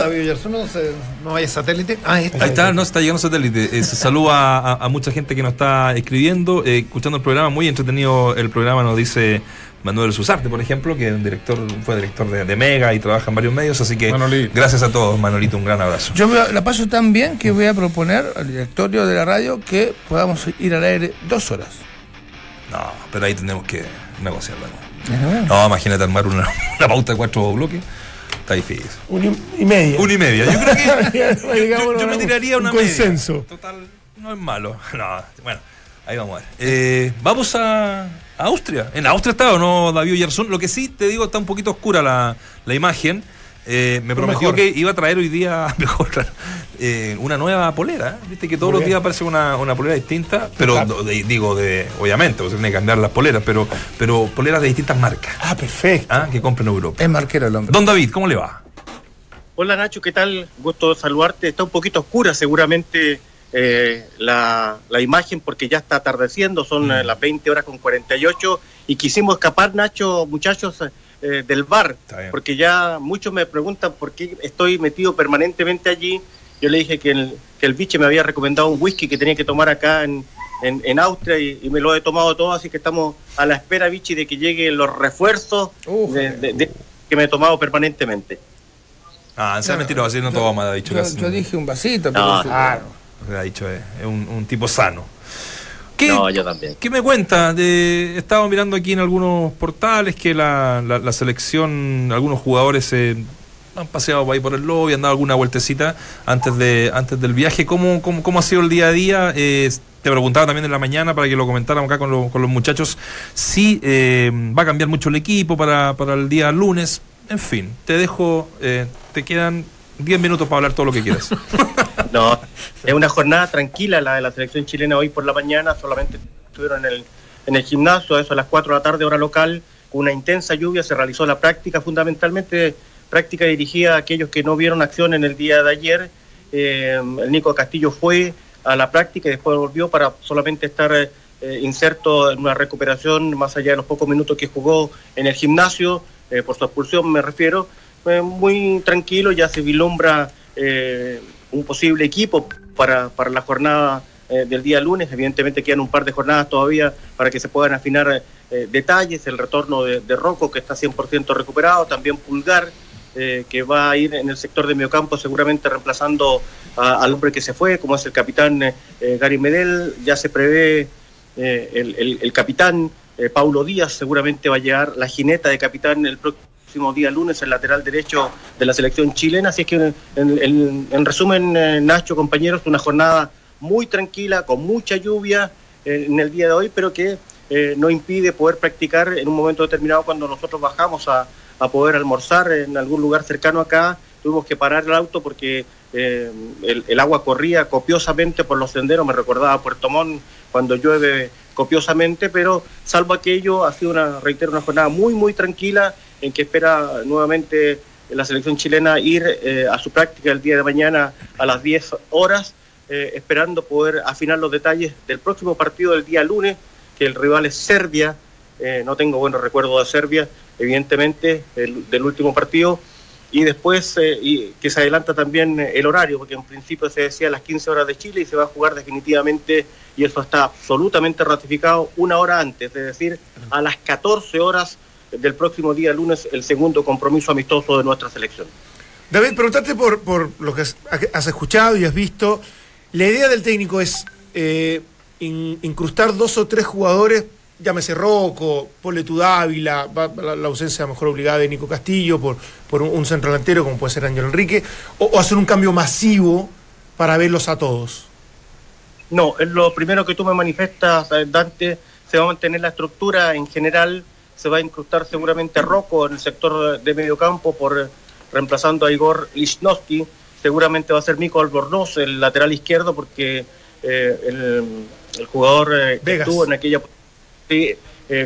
S5: ¿No, se- no hay satélite? Ah, ahí está.
S2: Ahí está, no está llegando satélite. Eh, se saluda a, a mucha gente que nos está escribiendo, eh, escuchando el programa. Muy entretenido el programa, nos dice Manuel Susarte, por ejemplo, que es un director, fue director de, de Mega y trabaja en varios medios. Así que
S5: Manolito.
S2: gracias a todos, Manolito. Un gran abrazo.
S4: Yo me- la paso tan bien que voy a proponer al directorio de la radio que podamos ir al aire dos horas.
S2: No, pero ahí tenemos que negociarlo. ¿no? No, imagínate armar una, una pauta de cuatro bloques. Está difícil.
S6: Un y, y media.
S2: Una y media. Yo creo que. yo, me tiraría una
S6: un
S2: media.
S6: consenso.
S2: Total, no es malo. No, bueno. Ahí vamos a ver. Eh, vamos a, Austria. En Austria está o no David Yersón. Lo que sí te digo, está un poquito oscura la, la imagen. Eh, me prometió que iba a traer hoy día, mejor, eh, una nueva polera. Viste que todos los días aparece una, una polera distinta, pero digo, de, obviamente, se tiene que cambiar las poleras, pero, pero poleras de distintas marcas.
S6: Ah, perfecto.
S2: ¿Ah? Que compren en Europa.
S4: Es marquero el hombre.
S2: Don David, ¿cómo le va?
S8: Hola Nacho, ¿qué tal? Gusto saludarte. Está un poquito oscura seguramente eh, la, la, imagen porque ya está atardeciendo, son mm. las 20 horas con 48 y quisimos escapar, Nacho, muchachos, eh, del bar, porque ya muchos me preguntan por qué estoy metido permanentemente allí. Yo le dije que el, que el biche me había recomendado un whisky que tenía que tomar acá en, en, Austria y, me lo he tomado todo, así que estamos a la espera, biche, de que lleguen los refuerzos de, que me he tomado permanentemente.
S2: Ah, se ha mentiroso, así no toma, ha dicho.
S4: Yo, yo, dije un vasito, pero claro.
S2: Ha dicho, eh, es un, un tipo sano.
S8: ¿Qué, no, yo también.
S2: ¿Qué me cuenta? De, estaba mirando aquí en algunos portales que la, la, selección, algunos jugadores se han paseado ahí por el lobby, han dado alguna vueltecita antes de antes del viaje. ¿Cómo, cómo, cómo ha sido el día a día? Eh, te preguntaba también en la mañana para que lo comentáramos acá con, con los muchachos si eh, va a cambiar mucho el equipo para, para el día lunes. En fin, te dejo, eh, te quedan 10 minutos para hablar todo lo que quieras.
S8: no, es una jornada tranquila la de la selección chilena hoy por la mañana, solamente estuvieron en el, en el gimnasio, eso a las 4 de la tarde, hora local, con una intensa lluvia, se realizó la práctica, fundamentalmente práctica dirigida a aquellos que no vieron acción en el día de ayer. Eh, el Nico Castillo fue a la práctica y después volvió para solamente estar eh, inserto en una recuperación más allá de los pocos minutos que jugó en el gimnasio, eh, por su expulsión me refiero, muy tranquilo, ya se vislumbra eh, un posible equipo para, para la jornada eh, del día lunes. Evidentemente quedan un par de jornadas todavía para que se puedan afinar eh, detalles, el retorno de, de, Rocco que está 100% recuperado, también Pulgar que va a ir en el sector de mediocampo seguramente reemplazando al hombre que se fue, como es el capitán Gary Medel, ya se prevé el, el, el, capitán Paulo Díaz, seguramente va a llegar la jineta de capitán el próximo día lunes el lateral derecho de la selección chilena. Así es que, en, resumen, eh, Nacho, compañeros, una jornada muy tranquila, con mucha lluvia eh, en el día de hoy, pero que eh, no impide poder practicar en un momento determinado cuando nosotros bajamos a, poder almorzar en algún lugar cercano acá. Tuvimos que parar el auto porque el, el, agua corría copiosamente por los senderos, me recordaba Puerto Montt cuando llueve copiosamente, pero salvo aquello, ha sido una, reitero, una jornada muy, muy tranquila en que espera nuevamente la selección chilena ir eh, a su práctica el día de mañana a las 10 horas, eh, esperando poder afinar los detalles del próximo partido del día lunes, que el rival es Serbia. Eh, no tengo buenos recuerdos de Serbia, evidentemente, del último partido. Y después, que se adelanta también el horario, porque en principio se decía a las 15 horas de Chile y se va a jugar definitivamente, y eso está absolutamente ratificado, una hora antes, es decir, a las 14 horas del próximo día lunes el segundo compromiso amistoso de nuestra selección.
S6: David, preguntarte por, por lo que has escuchado y has visto. La idea del técnico es eh, incrustar dos o tres jugadores, llámese Rocco, Pole Dávila, la, ausencia mejor obligada de Nico Castillo por, por un, centro delantero como puede ser Ángel Enrique, o, hacer un cambio masivo para verlos a todos.
S8: No, es lo primero que tú me manifestas, Dante, se va a mantener la estructura en general se va a incrustar seguramente Rocco en el sector de medio campo por reemplazando a Igor Lichnowsky. Seguramente va a ser Mico Albornoz el lateral izquierdo porque eh, el, jugador eh, que estuvo en aquella eh,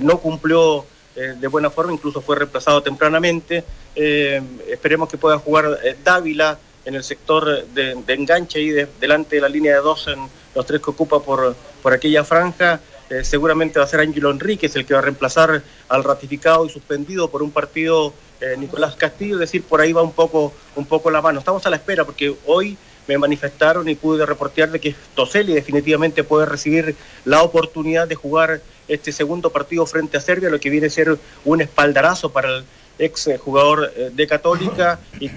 S8: no cumplió de buena forma, incluso fue reemplazado tempranamente. esperemos que pueda jugar Dávila en el sector de, enganche y delante de la línea de dos en los tres que ocupa por, por aquella franja. Eh, seguramente va a ser Ángelo Enríquez el que va a reemplazar al ratificado y suspendido por un partido eh, Nicolás Castillo, es decir, por ahí va un poco, un poco la mano. Estamos a la espera porque hoy me manifestaron y pude reportear de que Toselli definitivamente puede recibir la oportunidad de jugar este segundo partido frente a Serbia, lo que viene a ser un espaldarazo para el ex jugador eh, de Católica y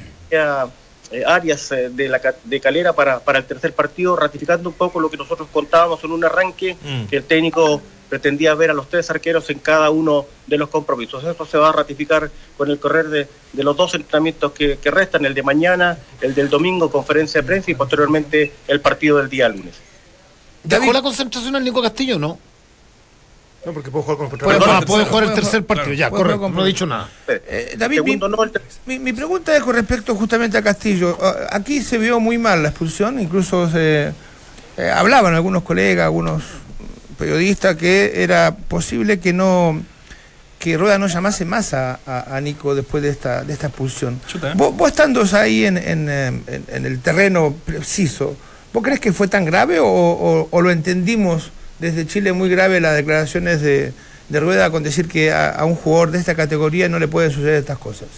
S8: eh, áreas eh, de, la, de Calera para, para el tercer partido, ratificando un poco lo que nosotros contábamos en un arranque, mm. que el técnico pretendía ver a los tres arqueros en cada uno de los compromisos. Eso se va a ratificar con el correr de, de los dos entrenamientos que, que, restan, el de mañana, el del domingo, conferencia de prensa y posteriormente el partido del día lunes.
S5: ¿Dejó la concentración al Nico Castillo no?
S6: No, porque puedo jugar con
S5: puede, jugar, puede jugar el tercer partido, ya,
S4: correcto,
S5: no he dicho nada.
S4: Eh, David, mi, mi, mi, pregunta es con respecto justamente a Castillo. Ah, aquí se vio muy mal la expulsión, incluso se eh, hablaban algunos colegas, algunos periodistas, que era posible que no que Rueda no llamase más a, a, Nico después de esta, de esta expulsión. Vos, vos, estando ahí en, en, en, en, el terreno preciso, ¿vos crees que fue tan grave o, o, o lo entendimos? Desde Chile muy grave las declaraciones de, de Rueda con decir que a, un jugador de esta categoría no le pueden suceder estas cosas.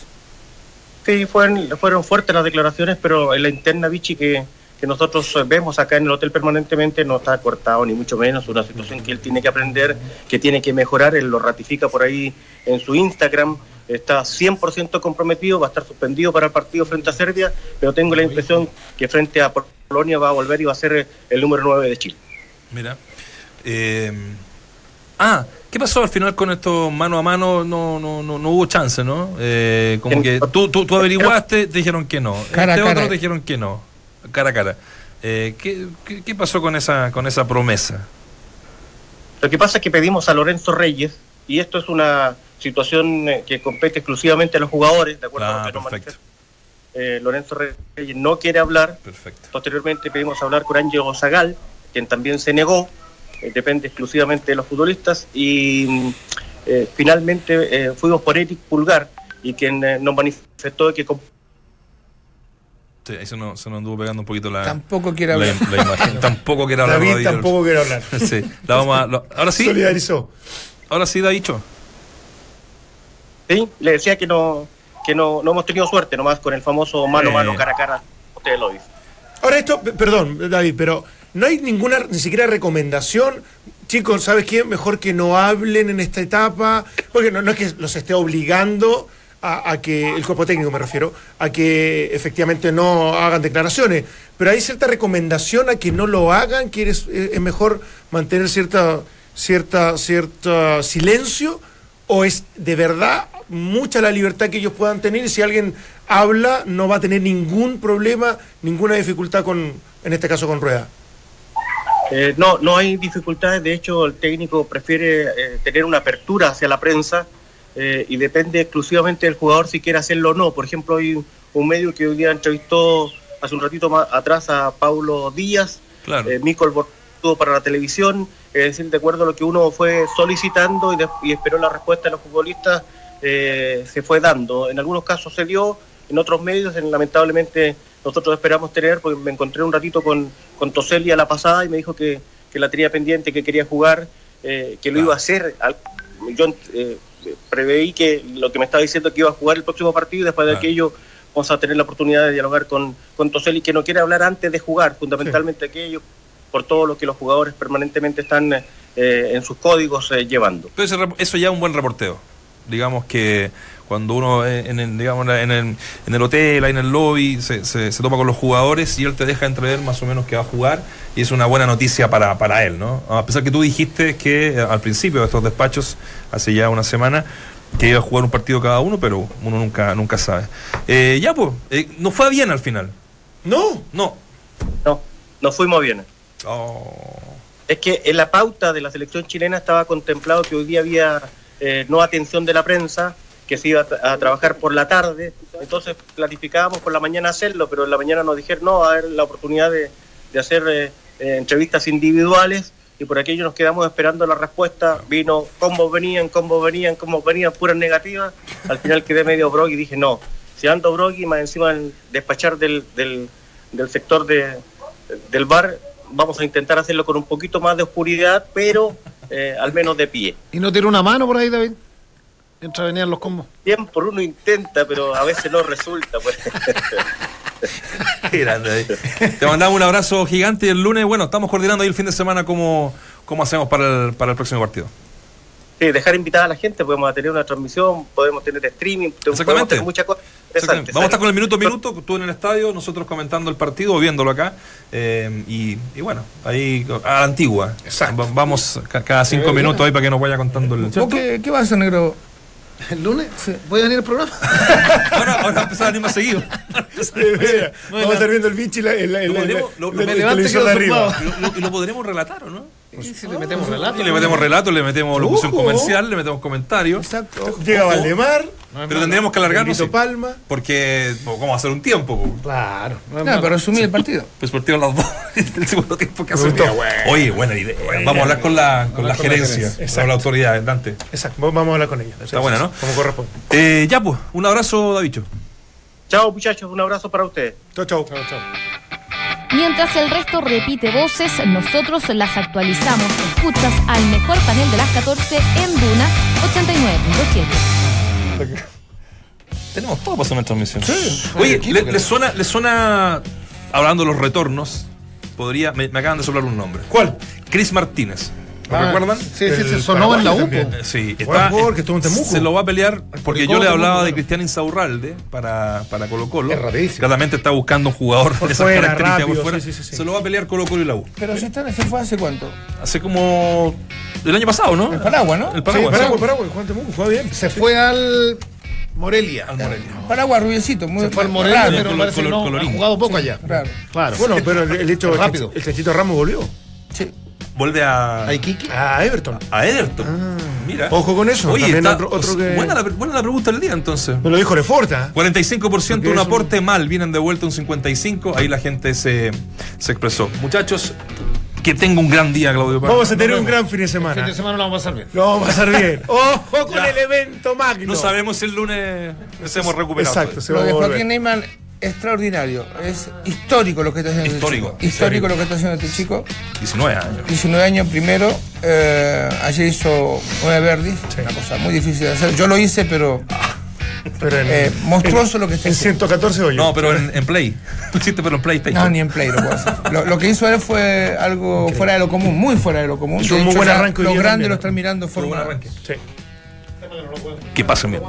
S8: Sí, fueron, fueron fuertes las declaraciones, pero en la interna, Vichy, que, que nosotros vemos acá en el hotel permanentemente no está cortado, ni mucho menos, una situación que él tiene que aprender, que tiene que mejorar, él lo ratifica por ahí en su Instagram, está 100% comprometido, va a estar suspendido para el partido frente a Serbia, pero tengo la impresión que frente a Polonia va a volver y va a ser el número 9 de Chile.
S2: Mira, eh, ah, ¿qué pasó al final con esto mano a mano? No, no, no, no hubo chance, ¿no? Eh, como que tú, tú, tú, averiguaste, te dijeron que no.
S4: Cara este
S2: otro te dijeron que no. Cara a cara. Eh, ¿qué, qué, qué, pasó con esa, con esa promesa?
S8: Lo que pasa es que pedimos a Lorenzo Reyes, y esto es una situación eh, que compete exclusivamente a los jugadores, de acuerdo
S2: ah,
S8: a lo
S2: que perfecto.
S8: Eh, Lorenzo Reyes no quiere hablar.
S2: Perfecto.
S8: Posteriormente pedimos hablar con Ángel Zagal, quien también se negó. Eh, depende exclusivamente de los futbolistas y eh, finalmente eh, fuimos por Eric Pulgar y quien eh, nos manifestó que
S2: Sí, ahí se nos, se nos anduvo pegando un poquito la,
S4: tampoco quiere hablar.
S2: la, la imagen. tampoco quiere hablar.
S6: David tampoco quiere hablar.
S2: sí, la vamos a, lo, ahora sí.
S6: Solidarizó.
S2: Ahora sí, dicho.
S8: Sí, le decía que no que no, no hemos tenido suerte nomás con el famoso mano a mano, cara a cara. Ustedes lo dicen.
S6: Ahora esto, perdón, David, pero no hay ninguna, ni siquiera recomendación. Chicos, ¿sabes qué? Mejor que no hablen en esta etapa, porque no, no es que los esté obligando a, que, el cuerpo técnico me refiero, a que efectivamente no hagan declaraciones, pero hay cierta recomendación a que no lo hagan, que es, es mejor mantener cierta, cierta, cierta silencio, o es de verdad mucha la libertad que ellos puedan tener si alguien habla no va a tener ningún problema, ninguna dificultad con, en este caso con Rueda.
S8: Eh, no, no hay dificultades, de hecho el técnico prefiere eh, tener una apertura hacia la prensa eh, y depende exclusivamente del jugador si quiere hacerlo o no. Por ejemplo, hay un medio que hoy día entrevistó hace un ratito más atrás a Paulo Díaz,
S2: claro.
S8: eh, Micol Bortudo para la televisión, es decir, de acuerdo a lo que uno fue solicitando y, de, y esperó la respuesta de los futbolistas, eh, se fue dando. En algunos casos se dio, en otros medios, en, lamentablemente nosotros esperamos tener, porque me encontré un ratito con, con Toselli a la pasada y me dijo que, que la tenía pendiente, que quería jugar, eh, que lo iba a hacer. Yo eh, preveí que lo que me estaba diciendo que iba a jugar el próximo partido y después de
S2: Claro.
S8: aquello vamos a tener la oportunidad de dialogar con, con Toselli, que no quiere hablar antes de jugar, fundamentalmente aquello, por todo lo que los jugadores permanentemente están eh, en sus códigos eh, llevando.
S2: Pero eso ya es un buen reporteo. Digamos que cuando uno eh, en el, digamos, en el, en el hotel, ahí en el lobby, se, se, se toma con los jugadores y él te deja entrever más o menos que va a jugar y es una buena noticia para, para él, ¿no? A pesar que tú dijiste que eh, al principio de estos despachos, hace ya una semana, que iba a jugar un partido cada uno, pero uno nunca, nunca sabe. Eh, ya, pues, eh, no fue bien al final.
S6: No,
S2: No.
S8: No, no fuimos bien.
S2: Oh.
S8: Es que en la pauta de la selección chilena estaba contemplado que hoy día había eh, no atención de la prensa, que se iba a, a trabajar por la tarde, entonces planificábamos por la mañana hacerlo, pero en la mañana nos dijeron no, a haber la oportunidad de, de hacer eh, eh, entrevistas individuales y por aquello nos quedamos esperando la respuesta, vino cómo venían, cómo venían, cómo venían, puras negativas, al final quedé medio brog y dije no, si ando brog y más encima el despachar del, del, del sector de, del bar, vamos a intentar hacerlo con un poquito más de oscuridad, pero eh, al menos de pie.
S5: ¿Y no tiene una mano por ahí, David? Mientras venían los combos.
S8: Bien por uno intenta, pero a veces no resulta. Pues.
S2: Qué grande ahí. Te mandamos un abrazo gigante y el lunes, bueno, estamos coordinando ahí el fin de semana cómo, cómo hacemos para el, para el próximo partido.
S8: Sí, dejar invitada a la gente, podemos tener una transmisión, podemos tener streaming, podemos tener muchas cosas.
S2: Vamos a estar con el minuto a minuto, tú en el estadio, nosotros comentando el partido o viéndolo acá. eh, y, y bueno, ahí a la antigua.
S6: Exacto.
S2: Va- Vamos ca- cada cinco minutos ahí para que nos vaya contando el.
S4: ¿Vos qué, qué vas a hacer, negro?
S5: ¿El lunes? ¿Voy a venir al programa?
S2: ahora, ahora empezar a venir más seguido.
S6: Vamos a estar viendo el arriba.
S2: Y lo, podremos relatar, ¿o no?
S5: ¿Y si le metemos relato?
S2: Le metemos relato, le metemos locución comercial, le metemos comentarios.
S4: Exacto.
S6: Llega Valdemar,
S2: Pero tendríamos que alargarnos. Sí,
S6: Palma.
S2: Porque a hacer un tiempo. po.
S5: Claro.
S4: No, pero resumir el partido.
S2: Pues partido las dos el segundo tiempo que hace.
S6: gustó.
S2: Oye, buena idea. Vamos a hablar con la, con la
S6: con la
S2: gerencia,
S6: gerencia.
S2: con la autoridad, Dante.
S6: Exacto, vamos a hablar con ella.
S2: Está buena, ¿no?
S6: Como corresponde.
S2: Eh, ya, pues, un abrazo, Davicho.
S8: Chao muchachos, un abrazo para ustedes.
S6: Chau, chau.
S3: Mientras el resto repite voces, nosotros las actualizamos. Escuchas al mejor panel de las 14 en Duna 89.7.
S2: Tenemos todo para hacer una transmisión. Oye, ¿le, le suena, ¿le suena, hablando de los retornos, podría, me, me acaban de soplar un nombre.
S6: ¿Cuál?
S2: Chris Martínez. ¿Lo
S5: Ah,
S2: recuerdan?
S5: Sí, sí, se sonó en la.
S2: Eh, Sí, está,
S6: jugador que estuvo en Temuco.
S2: se lo va a pelear porque yo le hablaba de. Cristian Insaurralde para, para Colo Colo.
S5: Es rapidísimo.
S2: Claramente está buscando un jugador
S6: Por
S2: de esas
S6: fuera,
S2: características
S6: rápido,
S2: por fuera.
S6: sí, sí, sí, sí.
S2: Se lo va a pelear Colo Colo y la U.
S4: Pero si están, se fue hace cuánto?
S2: Hace como el año pasado, ¿no?
S4: El Paraguay, ¿no?
S2: El
S6: Sí,
S2: Paraguay.
S6: Paraguay, Paraguay. Juan Temuco juega bien.
S5: Se fue al Morelia.
S2: Al Morelia.
S4: Paraguay, rubiecito. Muy
S5: Se fue al Morelia,
S4: raro,
S5: pero
S2: color-
S5: parece
S2: color-
S5: no,
S2: colorín.
S5: ha jugado poco allá.
S4: raro.
S5: Claro.
S6: Bueno, pero el, hecho
S5: rápido.
S6: El Chanchito Ramos volvió.
S4: Sí.
S2: Vuelve a,
S5: ¿A Iquique?
S6: A Everton.
S2: a Ederton. Mira.
S6: Ojo con eso,
S2: Oye, está,
S6: otro- otro que-
S2: buena, la, buena la pregunta del día entonces.
S6: Me lo dijo Leforta.
S2: 45%
S6: Porque
S2: un
S6: es un-
S2: aporte mal, vienen de vuelta un 55%, ahí la gente se, se expresó. Muchachos, que tenga un gran día, Claudio Paz.
S6: Vamos a tener un gran fin de
S5: El fin
S6: semana.
S5: de semana lo vamos a pasar bien.
S6: Lo vamos a pasar bien. Ojo con
S2: Ya.
S6: el evento magno.
S2: No sabemos si el lunes nos hemos recuperado.
S6: Exacto, se
S4: Lo
S6: va a
S4: de
S6: volver.
S4: Joaquín Neyman, extraordinario. Es histórico lo que está haciendo
S2: Histórico,
S4: este chico. Histórico
S2: histórico.
S4: lo que está haciendo este chico.
S2: 19 años.
S4: 19 años primero. eh, ayer hizo 9 verdis. Una cosa muy difícil de hacer. Yo lo hice, pero
S6: Pero en,
S4: eh, monstruoso lo que está
S6: en
S4: haciendo.
S6: 114 hoyos.
S2: No, pero en, en Play. Lo hiciste, pero en PlayStation.
S4: No, ni en play lo puedo hacer. Lo, lo que hizo él fue algo fuera de lo común, muy fuera de lo común.
S6: Hizo un muy buen arranque
S4: Los grandes lo están mirando
S2: un buen
S4: forma.
S2: arranque.
S6: Sí.
S2: Que pasen bien.